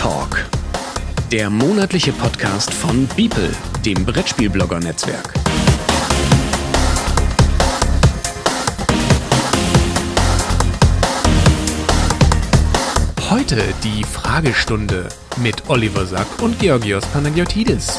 Talk, der monatliche Podcast von Beeple, dem Brettspielblogger-Netzwerk. Heute die Fragestunde mit Oliver Sack und Georgios Panagiotidis.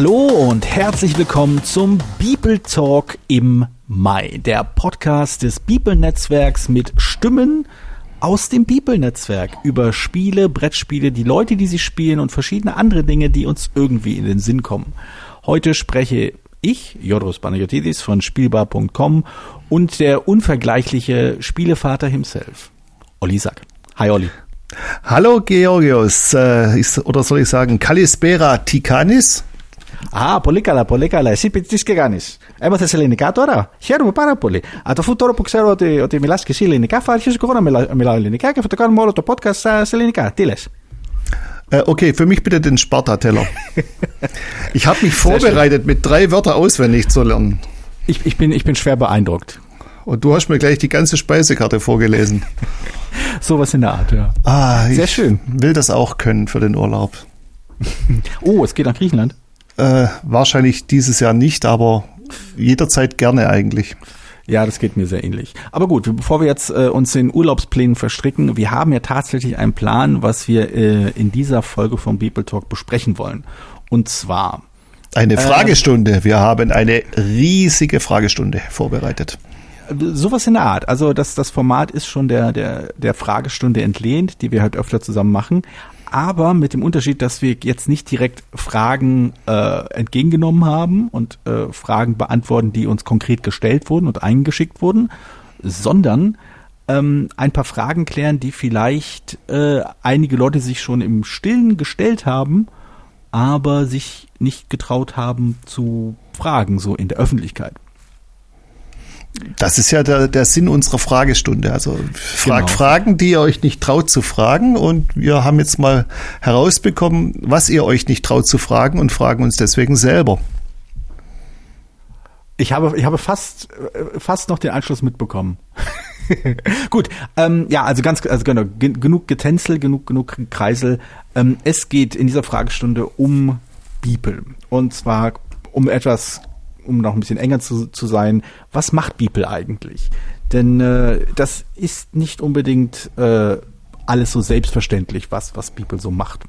Hallo und herzlich willkommen zum Bibel Talk im Mai, der Podcast des Bibelnetzwerks mit Stimmen aus dem Bibelnetzwerk über Spiele, Brettspiele, die Leute, die sie spielen und verschiedene andere Dinge, die uns irgendwie in den Sinn kommen. Heute spreche ich, Jodros Panagiotis von Spielbar.com und der unvergleichliche Spielevater himself, Olli Sack. Hi Olli. Hallo Georgios, äh, ist, oder soll ich sagen Kalispera Tikanis? Α, πολύ καλά, πολύ καλά. Εσύ τι και κάνει. Έμαθε ελληνικά τώρα. Χαίρομαι πάρα πολύ. Α, το αφού τώρα που ξέρω ότι, ότι μιλά και εσύ ελληνικά, θα αρχίσω και εγώ να μιλά, μιλάω ελληνικά και θα το κάνουμε όλο το podcast σε ελληνικά. Τι λε. Äh, okay, für mich bitte den Sparta-Teller. ich habe mich vorbereitet, mit drei Wörter auswendig zu lernen. Ich, ich, bin, ich bin schwer beeindruckt. Und du hast mir gleich die ganze Speisekarte vorgelesen. Sowas in der Art, ja. Ah, Sehr schön. Will das auch können für den Urlaub. oh, es geht nach Griechenland. Äh, wahrscheinlich dieses Jahr nicht, aber jederzeit gerne eigentlich. Ja, das geht mir sehr ähnlich. Aber gut, bevor wir jetzt äh, uns in Urlaubsplänen verstricken, wir haben ja tatsächlich einen Plan, was wir äh, in dieser Folge vom People Talk besprechen wollen. Und zwar eine Fragestunde. Wir haben eine riesige Fragestunde vorbereitet. Sowas in der Art. Also das, das Format ist schon der, der, der Fragestunde entlehnt, die wir halt öfter zusammen machen aber mit dem Unterschied, dass wir jetzt nicht direkt Fragen äh, entgegengenommen haben und äh, Fragen beantworten, die uns konkret gestellt wurden und eingeschickt wurden, sondern ähm, ein paar Fragen klären, die vielleicht äh, einige Leute sich schon im Stillen gestellt haben, aber sich nicht getraut haben zu fragen, so in der Öffentlichkeit. Das ist ja der, der Sinn unserer Fragestunde. Also fragt genau. Fragen, die ihr euch nicht traut zu fragen. Und wir haben jetzt mal herausbekommen, was ihr euch nicht traut zu fragen und fragen uns deswegen selber. Ich habe, ich habe fast, fast noch den Anschluss mitbekommen. Gut, ähm, ja, also ganz, also genau, genug Getänzel, genug, genug Kreisel. Ähm, es geht in dieser Fragestunde um Bibel. Und zwar um etwas um noch ein bisschen enger zu, zu sein, was macht Beeple eigentlich? Denn äh, das ist nicht unbedingt äh, alles so selbstverständlich, was, was Beeple so macht.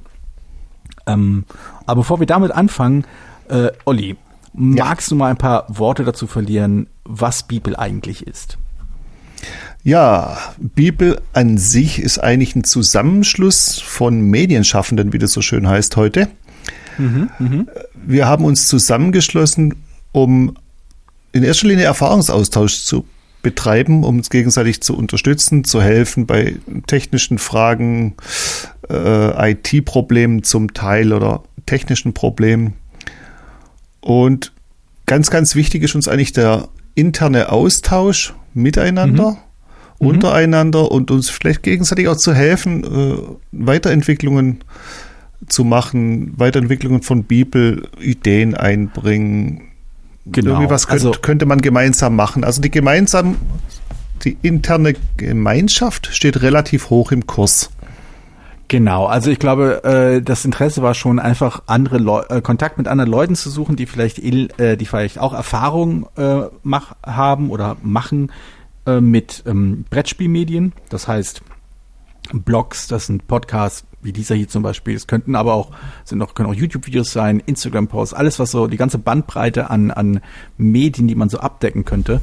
Ähm, aber bevor wir damit anfangen, äh, Olli, magst ja. du mal ein paar Worte dazu verlieren, was Beeple eigentlich ist? Ja, Bibel an sich ist eigentlich ein Zusammenschluss von Medienschaffenden, wie das so schön heißt heute. Mhm, mh. Wir haben uns zusammengeschlossen, um in erster Linie Erfahrungsaustausch zu betreiben, um uns gegenseitig zu unterstützen, zu helfen bei technischen Fragen, äh, IT-Problemen zum Teil oder technischen Problemen. Und ganz, ganz wichtig ist uns eigentlich der interne Austausch miteinander, mhm. untereinander mhm. und uns vielleicht gegenseitig auch zu helfen, äh, Weiterentwicklungen zu machen, Weiterentwicklungen von Bibel, Ideen einbringen, Genau. Irgendwie was könnte, also, könnte man gemeinsam machen. Also die gemeinsam, die interne Gemeinschaft steht relativ hoch im Kurs. Genau, also ich glaube, äh, das Interesse war schon einfach andere Leu äh, Kontakt mit anderen Leuten zu suchen, die vielleicht äh, die vielleicht auch Erfahrung äh, mach, haben oder machen äh, mit ähm, Brettspielmedien. Das heißt Blogs, das sind Podcasts, wie dieser hier zum Beispiel. Es könnten aber auch, sind noch, können auch YouTube-Videos sein, Instagram-Posts, alles was so, die ganze Bandbreite an, an Medien, die man so abdecken könnte.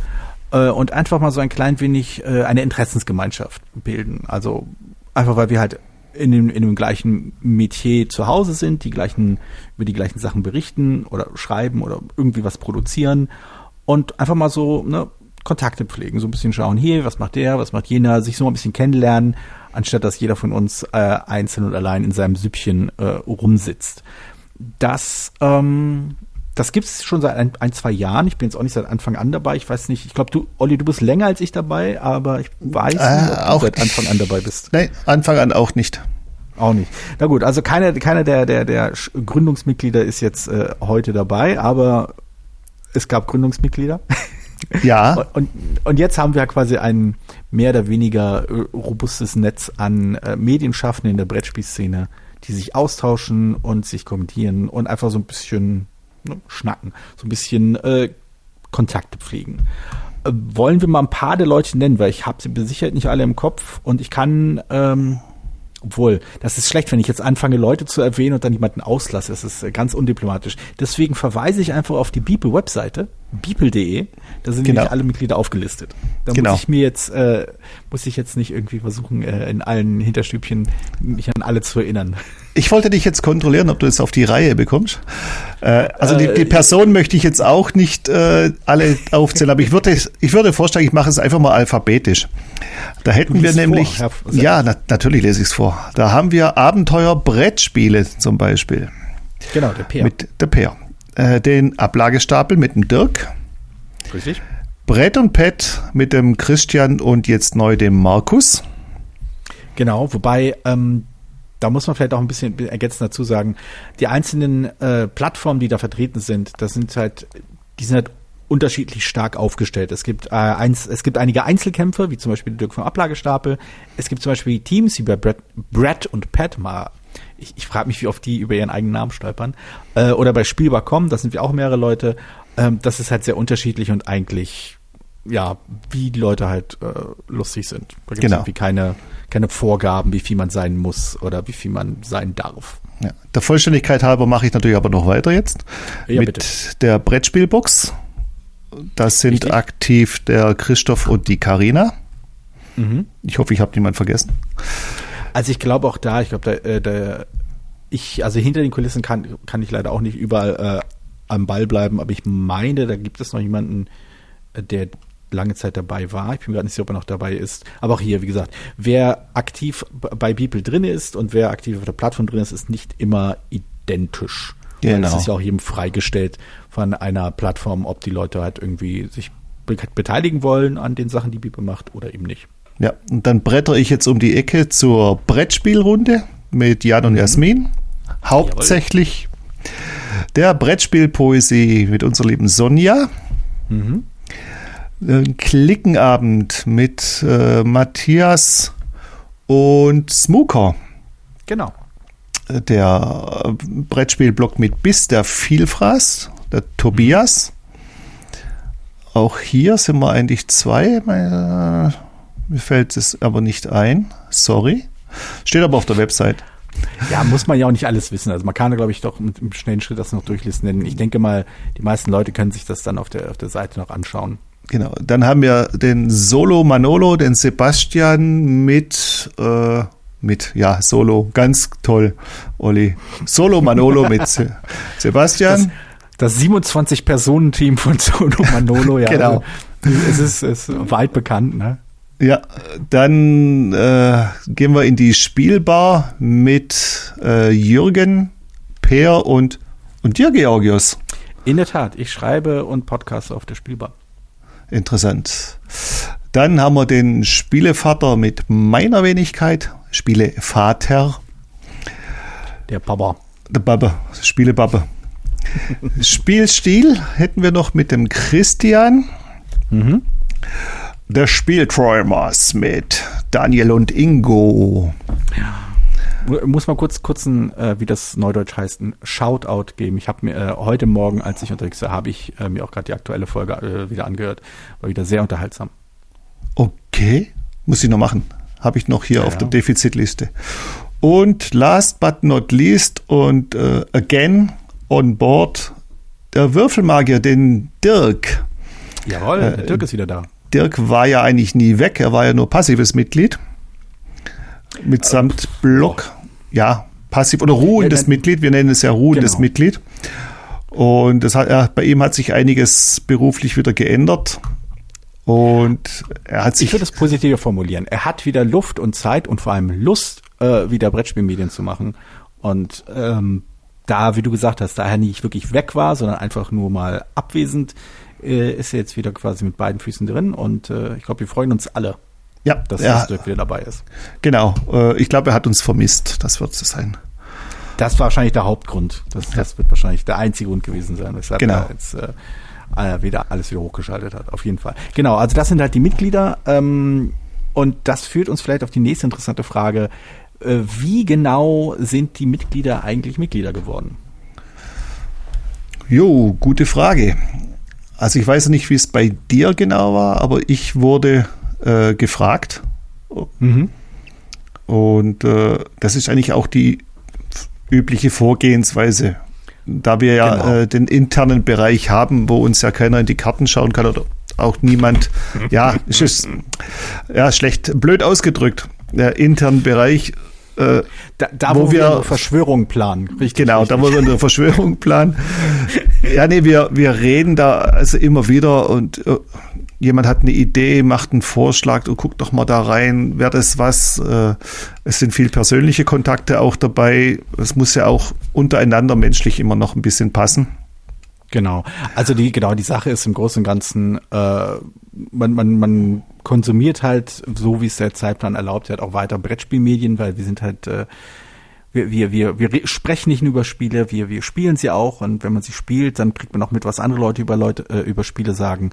Äh, und einfach mal so ein klein wenig äh, eine Interessensgemeinschaft bilden. Also einfach weil wir halt in dem, in dem gleichen Metier zu Hause sind, die gleichen, über die gleichen Sachen berichten oder schreiben oder irgendwie was produzieren und einfach mal so, ne, Kontakte pflegen, so ein bisschen schauen, hier, was macht der, was macht jener, sich so ein bisschen kennenlernen, anstatt dass jeder von uns äh, einzeln und allein in seinem Süppchen äh, rumsitzt. Das, ähm, das gibt's schon seit ein, ein, zwei Jahren. Ich bin jetzt auch nicht seit Anfang an dabei. Ich weiß nicht, ich glaube, du, Olli, du bist länger als ich dabei, aber ich weiß nicht, Äh, ob du auch seit Anfang an dabei bist. Nein, Anfang an auch nicht. Auch nicht. Na gut, also keiner, keiner der, der, der Gründungsmitglieder ist jetzt äh, heute dabei, aber es gab Gründungsmitglieder. Ja, Und, und, jetzt haben wir quasi ein mehr oder weniger äh, robustes Netz an äh, Medienschaffenden in der Brettspielszene, die sich austauschen und sich kommentieren und einfach so ein bisschen ne, schnacken, so ein bisschen äh, Kontakte pflegen. Äh, wollen wir mal ein paar der Leute nennen, weil ich habe sie besichert nicht alle im Kopf und ich kann, ähm, obwohl, das ist schlecht, wenn ich jetzt anfange, Leute zu erwähnen und dann jemanden auslasse. Das ist ganz undiplomatisch. Deswegen verweise ich einfach auf die Beeple-Webseite, beeple.de. Da sind Genau. nämlich alle Mitglieder aufgelistet. Da Genau. muss ich mir jetzt, äh, muss ich jetzt nicht irgendwie versuchen, äh, in allen Hinterstübchen mich an alle zu erinnern. ich wollte dich jetzt kontrollieren, ob du es auf die Reihe bekommst. Äh, also die, Äh, die Person möchte ich jetzt auch nicht äh, alle aufzählen, aber ich würde, ich würde vorschlagen, ich mache es einfach mal alphabetisch. Da hätten wir nämlich, vor, ja, na, natürlich lese ich es vor. Da haben wir Abenteuer-Brettspiele zum Beispiel Genau, der Peer. mit der Peer. Äh, den Ablagestapel mit dem Dirk. Richtig? Brett und Pet mit dem Christian und jetzt neu dem Markus. Genau, wobei ähm, da muss man vielleicht auch ein bisschen ergänzend dazu sagen, die einzelnen äh, Plattformen, die da vertreten sind, das sind halt, die sind halt unterschiedlich stark aufgestellt. Es gibt äh, eins, es gibt einige Einzelkämpfe, wie zum Beispiel Dirk vom Ablagestapel. Es gibt zum Beispiel Teams wie bei Brett, Brett und Pat mal. Ich, ich frage mich, wie oft die über ihren eigenen Namen stolpern. Äh, oder bei Spielbar.com, da sind wir auch mehrere Leute. Ähm, das ist halt sehr unterschiedlich und eigentlich ja, wie die Leute halt äh, lustig sind. Da gibt es Genau. irgendwie keine, keine Vorgaben, wie viel man sein muss oder wie viel man sein darf. Ja. Der Vollständigkeit halber mache ich natürlich aber noch weiter jetzt. Ja, mit bitte. der Brettspielbox. Das sind Richtig. aktiv der Christoph und die Karina. Mhm. Ich hoffe, ich habe niemanden vergessen. Also ich glaube auch da, ich glaube, da, äh, da, ich, also hinter den Kulissen kann, kann ich leider auch nicht überall äh, am Ball bleiben, aber ich meine, da gibt es noch jemanden, äh, der lange Zeit dabei war. Ich bin gerade nicht sicher, ob er noch dabei ist. Aber auch hier, wie gesagt, wer aktiv bei Beeple drin ist und wer aktiv auf der Plattform drin ist, ist nicht immer identisch. Genau. Es ist ja auch jedem freigestellt von einer Plattform, ob die Leute halt irgendwie sich be beteiligen wollen an den Sachen, die Beeple macht oder eben nicht. Ja, und dann bretter ich jetzt um die Ecke zur Brettspielrunde mit Jan und Jasmin. Hauptsächlich der Brettspielpoesie mit unserer lieben Sonja. Ein Klickenabend mit äh, Matthias und Smooker. Genau. Der Brettspielblock mit Biss, der Vielfraß, der Tobias. Auch hier sind wir eigentlich zwei. Äh, Mir fällt es aber nicht ein. Sorry. Steht aber auf der Website. Ja, muss man ja auch nicht alles wissen. Also man kann, glaube ich, doch mit einem schnellen Schritt das noch durchlisten. Denn ich denke mal, die meisten Leute können sich das dann auf der, auf der Seite noch anschauen. Genau. Dann haben wir den Solo Manolo, den Sebastian mit, äh, mit, ja, Solo. Ganz toll, Olli. Solo Manolo mit Se Sebastian. Das 27-Personen-Team von Solo Manolo, ja. Genau. Es ist, es ist weit bekannt, ne? Ja, dann äh, gehen wir in die Spielbar mit äh, Jürgen, Peer und, und dir, Georgios. In der Tat, ich schreibe und podcaste auf der Spielbar. Interessant. Dann haben wir den Spielevater mit meiner Wenigkeit, Spielevater, Der Papa. der Babbe, Spielebabbe. Spielstil hätten wir noch mit dem Christian. Mhm. Der Spielträumers mit Daniel und Ingo. Muss mal kurz, kurz ein, äh, wie das Neudeutsch heißt, ein Shoutout geben. Ich habe mir äh, heute Morgen, als ich unterwegs war, habe ich äh, mir auch gerade die aktuelle Folge äh, wieder angehört. War wieder sehr unterhaltsam. Okay, muss ich noch machen. Habe ich noch hier Ja, auf ja. der Defizitliste. Und last but not least und äh, again on board der Würfelmagier, den Dirk. Jawohl, Äh, der Dirk ist wieder da. Dirk war ja eigentlich nie weg, er war ja nur passives Mitglied. Mitsamt Block. Ja, passiv oder ruhendes Ja, dann- Mitglied, wir nennen es ja ruhendes Genau. Mitglied. Und das hat, er, bei ihm hat sich einiges beruflich wieder geändert. Und er hat Ich sich würde es positiver formulieren. Er hat wieder Luft und Zeit und vor allem Lust, äh, wieder Brettspielmedien zu machen. Und ähm, da, wie du gesagt hast, daher nicht wirklich weg war, sondern einfach nur mal abwesend, äh, ist er jetzt wieder quasi mit beiden Füßen drin und äh, ich glaube, wir freuen uns alle, Ja, dass ja, Dirk wieder dabei ist. genau. Äh, Ich glaube, er hat uns vermisst. Das wird es sein. Das war wahrscheinlich der Hauptgrund. Das, das wird wahrscheinlich der einzige Grund gewesen sein, weshalb Genau. er jetzt äh, äh, wieder alles wieder hochgeschaltet hat. Auf jeden Fall. Genau, also das sind halt die Mitglieder. Ähm, und das führt uns vielleicht auf die nächste interessante Frage. Wie genau sind die Mitglieder eigentlich Mitglieder geworden? Jo, gute Frage. Also ich weiß nicht, wie es bei dir genau war, aber ich wurde äh, gefragt Mhm. und äh, das ist eigentlich auch die übliche Vorgehensweise. Da wir ja Genau. äh, den internen Bereich haben, wo uns ja keiner in die Karten schauen kann oder auch niemand, ja, es ist ja schlecht, blöd ausgedrückt. Der internen Bereich, äh, Da, da Wo wo, wir wir- eine Verschwörung planen. Richtig. Genau, richtig. da muss man eine Verschwörung planen. Ja, nee, wir, wir reden da also immer wieder und äh, jemand hat eine Idee, macht einen Vorschlag und guckt doch mal da rein, wäre das was? Äh, es sind viel persönliche Kontakte auch dabei. Es muss ja auch untereinander menschlich immer noch ein bisschen passen. Genau. Also die, genau, die Sache ist im Großen und Ganzen, äh, man, man, man konsumiert halt, so wie es der Zeitplan erlaubt hat, auch weiter Brettspielmedien, weil wir sind halt, äh, wir, wir, wir, wir re- sprechen nicht nur über Spiele, wir, wir spielen sie auch und wenn man sie spielt, dann kriegt man auch mit, was andere Leute über Leute, äh, über Spiele sagen.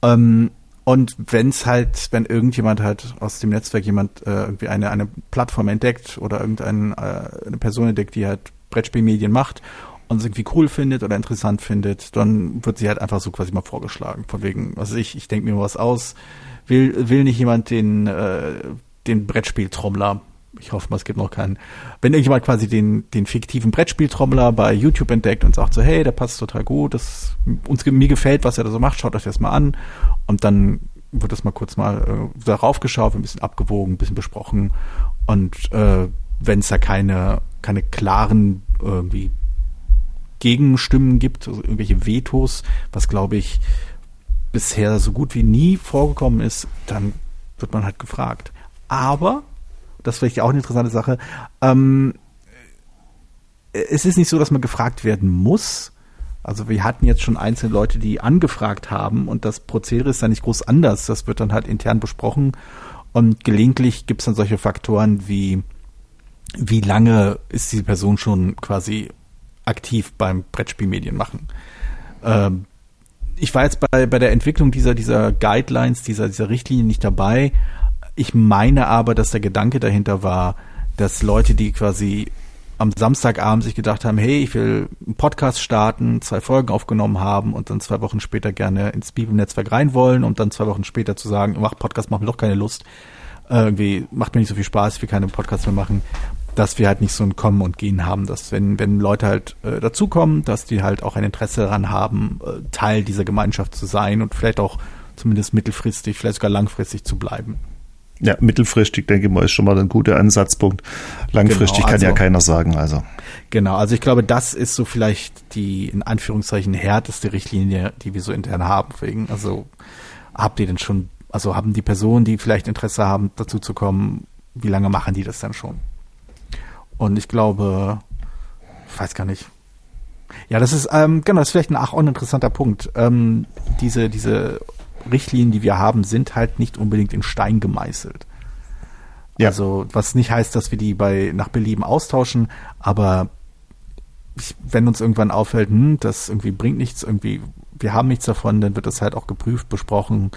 Ähm, und wenn es halt, wenn irgendjemand halt aus dem Netzwerk jemand äh, irgendwie eine, eine Plattform entdeckt oder irgendeine äh, eine Person entdeckt, die halt Brettspielmedien macht und es irgendwie cool findet oder interessant findet, dann wird sie halt einfach so quasi mal vorgeschlagen. Von wegen, was weiß ich, ich denke mir was aus. Will, will nicht jemand den, äh, den Brettspieltrommler, ich hoffe mal, es gibt noch keinen, wenn irgendjemand quasi den, den fiktiven Brettspieltrommler bei YouTube entdeckt und sagt so, hey, der passt total gut, das uns mir gefällt, was er da so macht, schaut euch das mal an. Und dann wird das mal kurz mal äh, darauf geschaut, ein bisschen abgewogen, ein bisschen besprochen. Und äh, wenn es da keine, keine klaren irgendwie Gegenstimmen gibt, also irgendwelche Vetos, was glaube ich bisher so gut wie nie vorgekommen ist, dann wird man halt gefragt. Aber, das ist vielleicht auch eine interessante Sache, ähm, es ist nicht so, dass man gefragt werden muss. Also wir hatten jetzt schon einzelne Leute, die angefragt haben und das Prozedere ist dann nicht groß anders. Das wird dann halt intern besprochen und gelegentlich gibt es dann solche Faktoren wie, wie lange ist diese Person schon quasi aktiv beim Brettspielmedien machen. Ähm, ich war jetzt bei, bei der Entwicklung dieser, dieser Guidelines, dieser, dieser Richtlinie nicht dabei. Ich meine aber, dass der Gedanke dahinter war, dass Leute, die quasi am Samstagabend sich gedacht haben, hey, ich will einen Podcast starten, zwei Folgen aufgenommen haben und dann zwei Wochen später gerne ins Bibelnetzwerk rein wollen und dann zwei Wochen später zu sagen, mach Podcast, macht mir doch keine Lust. Äh, Irgendwie macht mir nicht so viel Spaß, ich will keine Podcasts mehr machen, dass wir halt nicht so ein Kommen und Gehen haben, dass wenn, wenn Leute halt äh, dazukommen, dass die halt auch ein Interesse daran haben, äh, Teil dieser Gemeinschaft zu sein und vielleicht auch zumindest mittelfristig, vielleicht sogar langfristig zu bleiben. Ja, mittelfristig, denke ich mal, ist schon mal ein guter Ansatzpunkt. Langfristig Genau, kann ja also- keiner sagen. Also, Genau, also ich glaube, das ist so vielleicht die in Anführungszeichen härteste Richtlinie, die wir so intern haben. Wegen, also habt ihr denn schon, also haben die Personen, die vielleicht Interesse haben, dazu zu kommen, wie lange machen die das dann schon? Und ich glaube, ich weiß gar nicht. Ja, das ist, ähm, genau, das ist vielleicht ein, auch ein interessanter Punkt. Ähm, diese, diese Richtlinien, die wir haben, sind halt nicht unbedingt in Stein gemeißelt. Ja. Also, was nicht heißt, dass wir die bei nach Belieben austauschen, aber ich, wenn uns irgendwann auffällt, hm, das irgendwie bringt nichts, irgendwie, wir haben nichts davon, dann wird das halt auch geprüft, besprochen.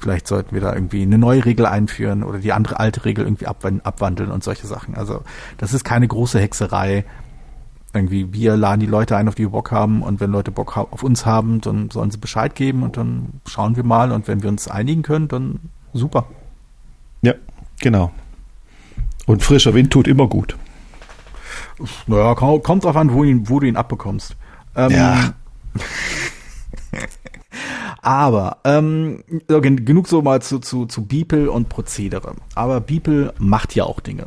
Vielleicht sollten wir da irgendwie eine neue Regel einführen oder die andere alte Regel irgendwie abwan- abwandeln und solche Sachen. Also, das ist keine große Hexerei. Irgendwie, wir laden die Leute ein, auf die wir Bock haben und wenn Leute Bock auf uns haben, dann sollen sie Bescheid geben und dann schauen wir mal und wenn wir uns einigen können, dann super. ja, genau. Und frischer Wind tut immer gut. Naja, kommt drauf an, wo, ihn, wo du ihn abbekommst. Ähm, Ja. Aber ähm, genug so mal zu, zu, zu Beeple und Prozedere. Aber Beeple macht ja auch Dinge.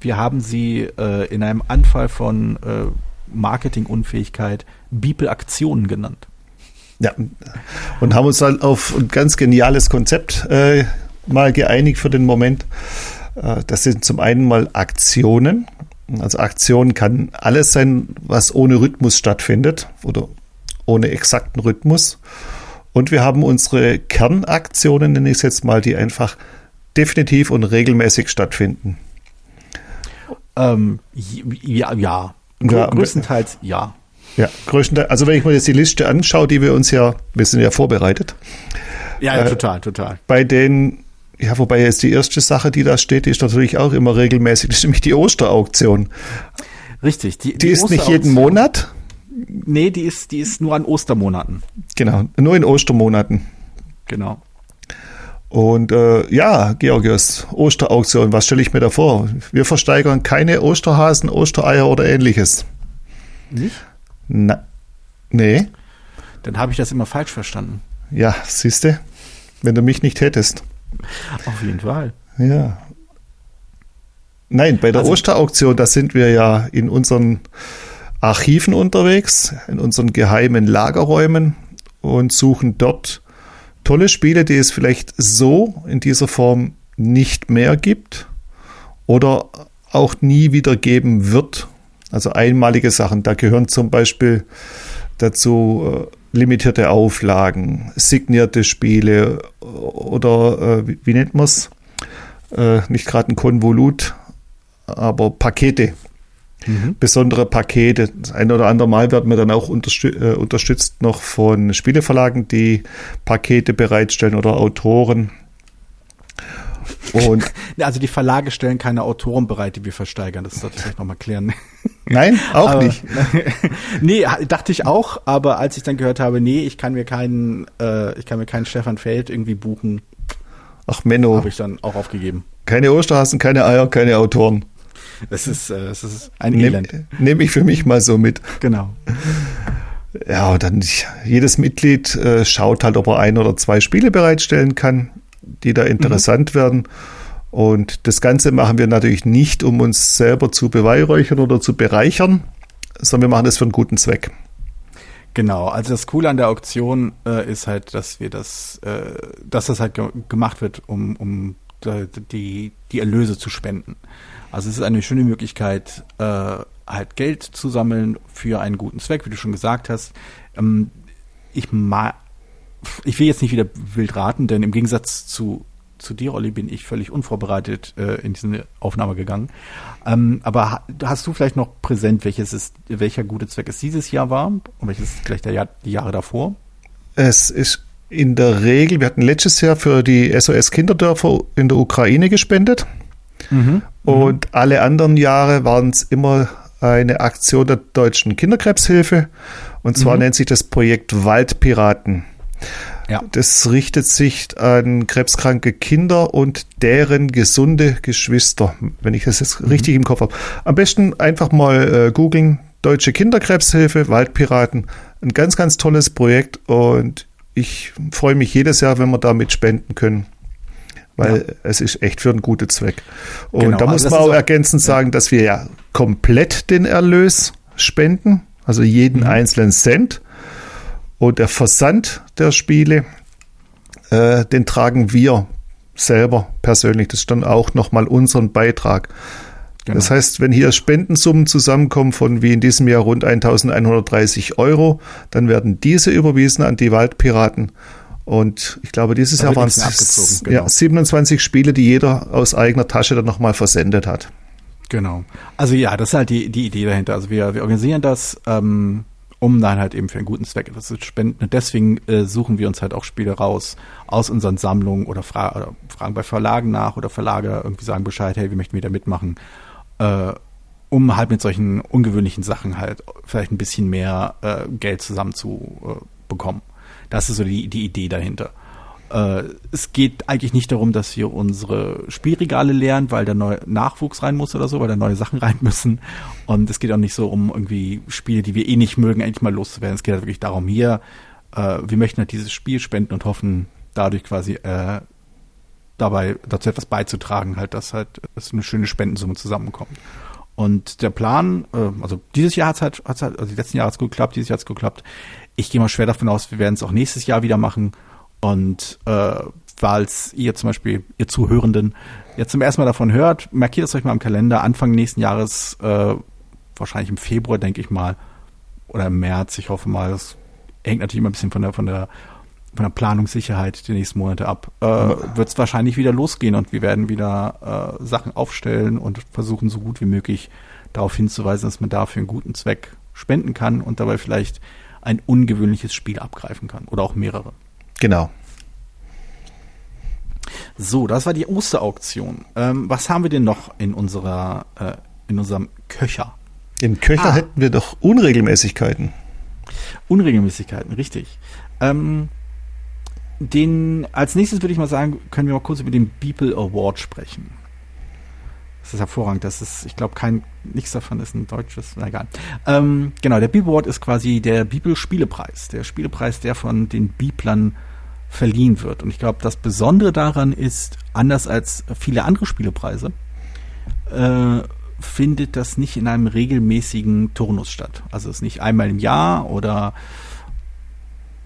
Wir haben sie äh, in einem Anfall von äh, Marketingunfähigkeit Beeple-Aktionen genannt. Ja. Und haben uns halt auf ein ganz geniales Konzept äh, mal geeinigt für den Moment. Äh, das sind zum einen mal Aktionen. Also Aktion kann alles sein, was ohne Rhythmus stattfindet oder ohne exakten Rhythmus. Und wir haben unsere Kernaktionen, nenne ich es jetzt mal, die einfach definitiv und regelmäßig stattfinden. Ähm, ja, ja. ja. Größtenteils ja. Ja, größtenteils. Also wenn ich mir jetzt die Liste anschaue, die wir uns ja, wir sind ja vorbereitet. Ja, ja äh, total, total. Bei den, ja, wobei jetzt die erste Sache, die da steht, die ist natürlich auch immer regelmäßig, das ist nämlich die Osterauktion. Richtig. Die, die, die ist nicht jeden Monat. Nee, die ist, die ist nur an Ostermonaten. Genau, nur in Ostermonaten. Genau. Und äh, ja, Georgios, Osterauktion, was stelle ich mir da vor? Wir versteigern keine Osterhasen, Ostereier oder ähnliches. Nicht? Na, nee. Dann habe ich das immer falsch verstanden. Ja, siehste, wenn du mich nicht hättest. Auf jeden Fall. Ja. Nein, bei der also, Osterauktion, da sind wir ja in unseren Archiven unterwegs, in unseren geheimen Lagerräumen und suchen dort tolle Spiele, die es vielleicht so in dieser Form nicht mehr gibt oder auch nie wieder geben wird. Also einmalige Sachen. Da gehören zum Beispiel dazu äh, limitierte Auflagen, signierte Spiele oder äh, wie, wie, nennt man es? Äh, nicht gerade ein Konvolut, aber Pakete. Mhm. Besondere Pakete. Das ein oder andere Mal werden wir dann auch unterstü äh, unterstützt noch von Spieleverlagen, die Pakete bereitstellen oder Autoren. Und also die Verlage stellen keine Autoren bereit, die wir versteigern. Das sollte ich vielleicht nochmal klären. Nein, auch aber, nicht. nee, dachte ich auch, aber als ich dann gehört habe, nee, ich kann mir keinen, äh, ich kann mir keinen Stefan Feld irgendwie buchen. Ach Menno. Habe ich dann auch aufgegeben. Keine Osterhasen, keine Eier, keine Autoren. Das ist, äh, das ist ein Elend. Nehme nehm ich für mich mal so mit. Genau. Ja, und dann jedes Mitglied äh, schaut halt, ob er ein oder zwei Spiele bereitstellen kann, die da interessant mhm. werden. Und das Ganze machen wir natürlich nicht, um uns selber zu beweihräuchern oder zu bereichern, sondern wir machen das für einen guten Zweck. Genau, also das Coole an der Auktion äh, ist halt, dass wir das, äh, dass das halt ge gemacht wird, um, um die, die Erlöse zu spenden. Also es ist eine schöne Möglichkeit, äh, halt Geld zu sammeln für einen guten Zweck, wie du schon gesagt hast. Ähm, ich ma ich will jetzt nicht wieder wild raten, denn im Gegensatz zu zu dir, Olli, bin ich völlig unvorbereitet äh, in diese Aufnahme gegangen. Ähm, aber hast du vielleicht noch präsent, welches ist, welcher gute Zweck es dieses Jahr war und welches vielleicht der Jahr, die Jahre davor? Es ist in der Regel, wir hatten letztes Jahr für die SOS Kinderdörfer in der Ukraine gespendet. Mhm. Und alle anderen Jahre waren es immer eine Aktion der Deutschen Kinderkrebshilfe. Und zwar mhm. nennt sich das Projekt Waldpiraten. Ja. Das richtet sich an krebskranke Kinder und deren gesunde Geschwister, wenn ich das jetzt mhm. richtig im Kopf habe. Am besten einfach mal äh, googeln, Deutsche Kinderkrebshilfe, Waldpiraten. Ein ganz, ganz tolles Projekt und ich freue mich jedes Jahr, wenn wir damit spenden können weil ja. es ist echt für einen guten Zweck. Und genau, da muss also man auch ergänzend sagen, dass wir ja komplett den Erlös spenden, also jeden mhm. einzelnen Cent. Und der Versand der Spiele, äh, den tragen wir selber persönlich. Das ist dann auch nochmal unseren Beitrag. Genau. Das heißt, wenn hier Spendensummen zusammenkommen von wie in diesem Jahr rund 1130 Euro, dann werden diese überwiesen an die Waldpiraten und ich glaube, dieses da Jahr waren es genau. ja, 27 Spiele, die jeder aus eigener Tasche dann nochmal versendet hat. Genau. Also ja, das ist halt die, die Idee dahinter. Also wir, wir organisieren das, ähm, um dann halt eben für einen guten Zweck etwas zu spenden. Und deswegen äh, suchen wir uns halt auch Spiele raus aus unseren Sammlungen oder, fra oder fragen bei Verlagen nach oder Verlage irgendwie sagen Bescheid, hey, wir möchten wieder mitmachen. Äh, um halt mit solchen ungewöhnlichen Sachen halt vielleicht ein bisschen mehr äh, Geld zusammen zu äh, bekommen. Das ist so die, die Idee dahinter. Äh, es geht eigentlich nicht darum, dass wir unsere Spielregale leeren, weil da neue Nachwuchs rein muss oder so, weil da neue Sachen rein müssen. Und es geht auch nicht so um irgendwie Spiele, die wir eh nicht mögen, endlich mal loszuwerden. Es geht halt wirklich darum, hier, äh, wir möchten halt dieses Spiel spenden und hoffen, dadurch quasi äh, dabei dazu etwas beizutragen, halt, dass halt dass eine schöne Spendensumme zusammenkommt. Und der Plan, äh, also dieses Jahr hat es halt, hat's halt, also die letzten Jahre hat es gut geklappt, dieses Jahr hat es geklappt. Ich gehe mal schwer davon aus, wir werden es auch nächstes Jahr wieder machen. Und äh, falls ihr zum Beispiel, ihr Zuhörenden, jetzt zum ersten Mal davon hört, markiert es euch mal im Kalender, Anfang nächsten Jahres, äh, wahrscheinlich im Februar, denke ich mal, oder im März, ich hoffe mal, das hängt natürlich immer ein bisschen von der, von der, von der Planungssicherheit die nächsten Monate ab, äh, wird es wahrscheinlich wieder losgehen und wir werden wieder äh, Sachen aufstellen und versuchen, so gut wie möglich darauf hinzuweisen, dass man dafür einen guten Zweck spenden kann und dabei vielleicht ein ungewöhnliches Spiel abgreifen kann oder auch mehrere. Genau. So, das war die Osterauktion. Ähm, was haben wir denn noch in unserer, äh, in unserem Köcher? Im Köcher ah. hätten wir doch Unregelmäßigkeiten. Unregelmäßigkeiten, richtig. Ähm, den, als nächstes würde ich mal sagen, können wir mal kurz über den Beeple Award sprechen. Das ist hervorragend. Das ist, ich glaube, kein, nichts davon ist ein deutsches, na egal. Ähm, genau, der Beeple Award ist quasi der Beeple Spielepreis. Der Spielepreis, der von den Beeplern verliehen wird. Und ich glaube, das Besondere daran ist, anders als viele andere Spielepreise, äh, findet das nicht in einem regelmäßigen Turnus statt. Also es ist nicht einmal im Jahr oder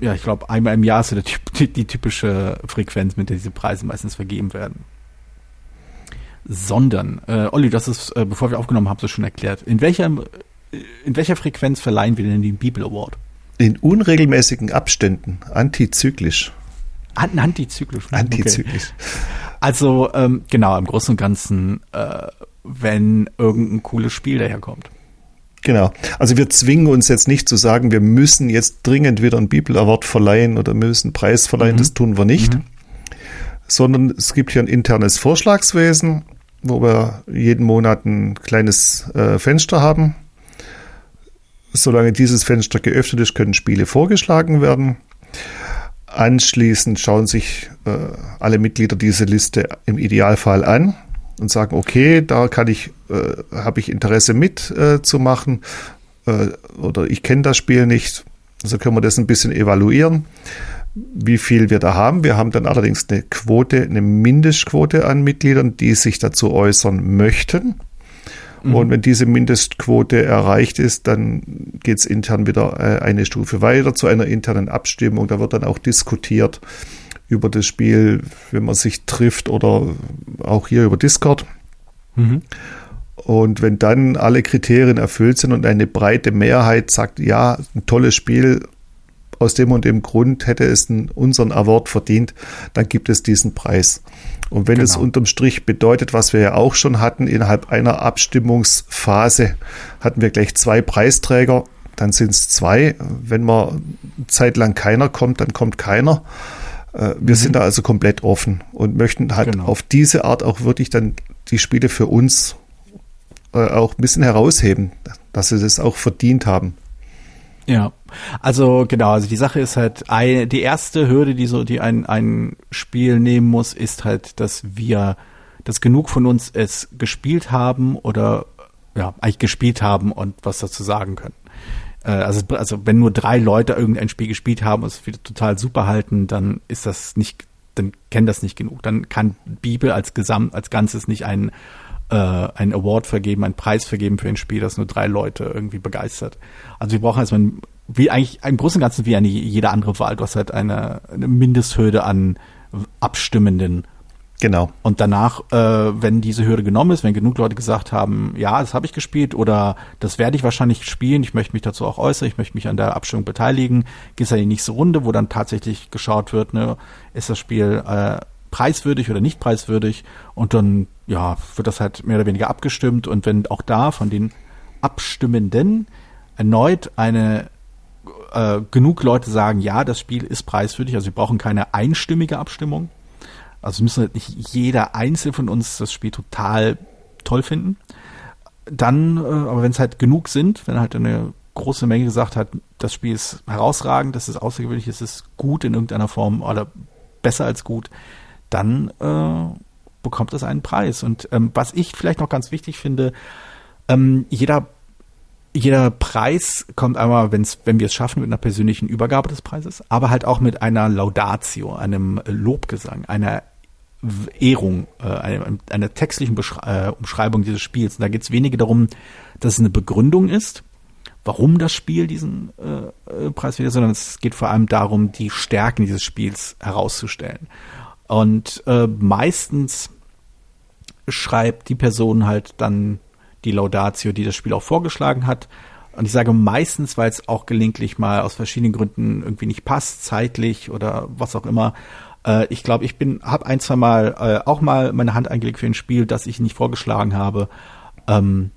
ja, ich glaube, einmal im Jahr ist so die, die, typische Frequenz, mit der diese Preise meistens vergeben werden. Sondern, äh, Olli, das ist, äh, bevor wir aufgenommen haben, so schon erklärt. In welcher, in welcher Frequenz verleihen wir denn den Bibel Award? In unregelmäßigen Abständen, antizyklisch. Antizyklisch. Antizyklisch. Okay. Also ähm, genau, im Großen und Ganzen, äh, wenn irgendein cooles Spiel daherkommt. Genau. Also wir zwingen uns jetzt nicht zu sagen, wir müssen jetzt dringend wieder einen Bibel Award verleihen oder müssen einen Preis verleihen. Mhm. Das tun wir nicht. Mhm. Sondern es gibt hier ein internes Vorschlagswesen, wo wir jeden Monat ein kleines äh, Fenster haben. Solange dieses Fenster geöffnet ist, können Spiele vorgeschlagen werden. Anschließend schauen sich äh, alle Mitglieder diese Liste im Idealfall an und sagen, okay, da kann ich, äh, habe ich Interesse mitzumachen äh, äh, oder ich kenne das Spiel nicht. Also können wir das ein bisschen evaluieren, wie viel wir da haben. Wir haben dann allerdings eine Quote, eine Mindestquote an Mitgliedern, die sich dazu äußern möchten. Mhm. Und wenn diese Mindestquote erreicht ist, dann geht es intern wieder äh, eine Stufe weiter zu einer internen Abstimmung. Da wird dann auch diskutiert über das Spiel, wenn man sich trifft oder auch hier über Discord. Mhm. Und wenn dann alle Kriterien erfüllt sind und eine breite Mehrheit sagt, ja, ein tolles Spiel, aus dem und dem Grund hätte es unseren Award verdient, dann gibt es diesen Preis. Und wenn genau. es unterm Strich bedeutet, was wir ja auch schon hatten, innerhalb einer Abstimmungsphase hatten wir gleich zwei Preisträger, dann sind es zwei. Wenn man zeitlang keiner kommt, dann kommt keiner. Äh, wir mhm. sind da also komplett offen und möchten halt genau. auf diese Art auch wirklich dann die Spiele für uns äh, auch ein bisschen herausheben, dass sie das auch verdient haben. Ja, also genau, also die Sache ist halt, die erste Hürde, die so, die ein, ein Spiel nehmen muss, ist halt, dass wir, dass genug von uns es gespielt haben oder ja, eigentlich gespielt haben und was dazu sagen können. Äh, also, also wenn nur drei Leute irgendein Spiel gespielt haben und es wieder total super halten, dann ist das nicht, dann kennen das nicht genug. Dann kann Bibel als Gesamt, als Ganzes nicht einen äh, einen Award vergeben, einen Preis vergeben für ein Spiel, das nur drei Leute irgendwie begeistert. Also wir brauchen erstmal wie eigentlich im Großen und Ganzen wie eine jede andere Wahl. Du hast halt eine, eine Mindesthürde an Abstimmenden. Genau. Und danach, äh, wenn diese Hürde genommen ist, wenn genug Leute gesagt haben, ja, das habe ich gespielt oder das werde ich wahrscheinlich spielen, ich möchte mich dazu auch äußern, ich möchte mich an der Abstimmung beteiligen, geht es ja die nächste Runde, wo dann tatsächlich geschaut wird, ne, ist das Spiel äh, preiswürdig oder nicht preiswürdig und dann ja wird das halt mehr oder weniger abgestimmt und wenn auch da von den Abstimmenden erneut eine äh, genug Leute sagen, ja, das Spiel ist preiswürdig, also wir brauchen keine einstimmige Abstimmung. Also müssen halt nicht jeder Einzelne von uns das Spiel total toll finden. Dann, äh, aber wenn es halt genug sind, wenn halt eine große Menge gesagt hat, das Spiel ist herausragend, das ist außergewöhnlich, es ist gut in irgendeiner Form oder besser als gut, dann äh, bekommt es einen Preis. Und ähm, was ich vielleicht noch ganz wichtig finde, ähm, jeder jeder Preis kommt einmal, wenn's, wenn wir es schaffen, mit einer persönlichen Übergabe des Preises, aber halt auch mit einer Laudatio, einem Lobgesang, einer Ehrung, äh, einer, einer textlichen Beschrei äh, Umschreibung dieses Spiels. Und da geht es weniger darum, dass es eine Begründung ist, warum das Spiel diesen äh, äh Preis wieder, sondern es geht vor allem darum, die Stärken dieses Spiels herauszustellen. Und äh, meistens schreibt die Person halt dann die Laudatio, die das Spiel auch vorgeschlagen hat. Und ich sage meistens, weil es auch gelegentlich mal aus verschiedenen Gründen irgendwie nicht passt, zeitlich oder was auch immer. Äh, ich glaube, ich bin, habe ein, zwei Mal äh, auch mal meine Hand eingelegt für ein Spiel, das ich nicht vorgeschlagen habe. Ähm,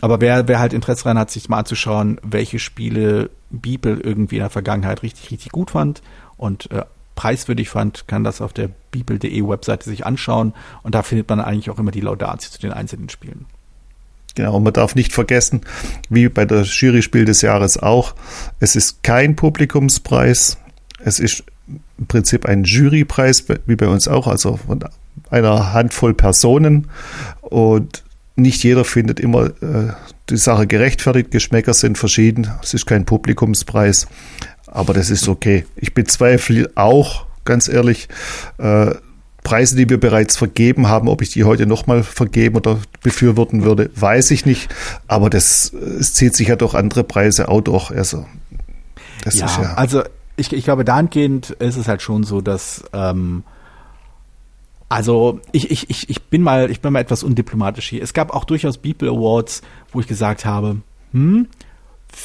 aber wer, wer halt Interesse daran hat, sich mal anzuschauen, welche Spiele Bibel irgendwie in der Vergangenheit richtig, richtig gut fand und äh, preiswürdig fand, kann das auf der bibel.de Webseite sich anschauen und da findet man eigentlich auch immer die Laudatio zu den einzelnen Spielen. Genau, man darf nicht vergessen, wie bei der Jury-Spiel des Jahres auch, es ist kein Publikumspreis, es ist im Prinzip ein Jurypreis, wie bei uns auch, also von einer Handvoll Personen und nicht jeder findet immer äh, die Sache gerechtfertigt, Geschmäcker sind verschieden, es ist kein Publikumspreis, aber das ist okay. Ich bezweifle auch, ganz ehrlich, äh, Preise, die wir bereits vergeben haben, ob ich die heute nochmal vergeben oder befürworten würde, weiß ich nicht. Aber das, es zieht sich ja durch andere Preise auch durch. Also, das ja, ist ja. Also ich, ich glaube, dahingehend ist es halt schon so, dass ähm, also ich, ich, ich, ich bin mal, ich bin mal etwas undiplomatisch hier. Es gab auch durchaus People Awards, wo ich gesagt habe, hm,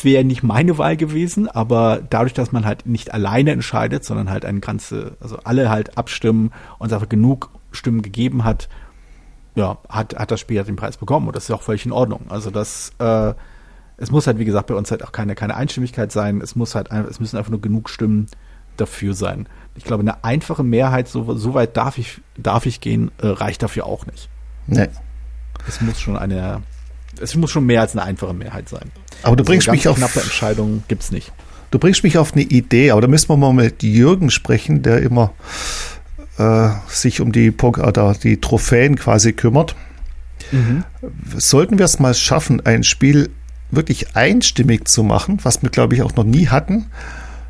wäre nicht meine Wahl gewesen, aber dadurch, dass man halt nicht alleine entscheidet, sondern halt eine ganze, also alle halt abstimmen und einfach genug Stimmen gegeben hat, ja, hat, hat das Spiel halt den Preis bekommen und das ist ja auch völlig in Ordnung. Also das, äh, es muss halt, wie gesagt, bei uns halt auch keine, keine Einstimmigkeit sein, es muss halt, es müssen einfach nur genug Stimmen dafür sein. Ich glaube, eine einfache Mehrheit, so, so weit darf ich, darf ich gehen, äh, reicht dafür auch nicht. Nee. Es muss schon eine, es muss schon mehr als eine einfache Mehrheit sein. Aber du also bringst mich auf knappe Entscheidungen gibt's nicht. Du bringst mich auf eine Idee, aber da müssen wir mal mit Jürgen sprechen, der immer äh, sich um die, oder die Trophäen quasi kümmert. Mhm. Sollten wir es mal schaffen, ein Spiel wirklich einstimmig zu machen, was wir, glaube ich, auch noch nie hatten.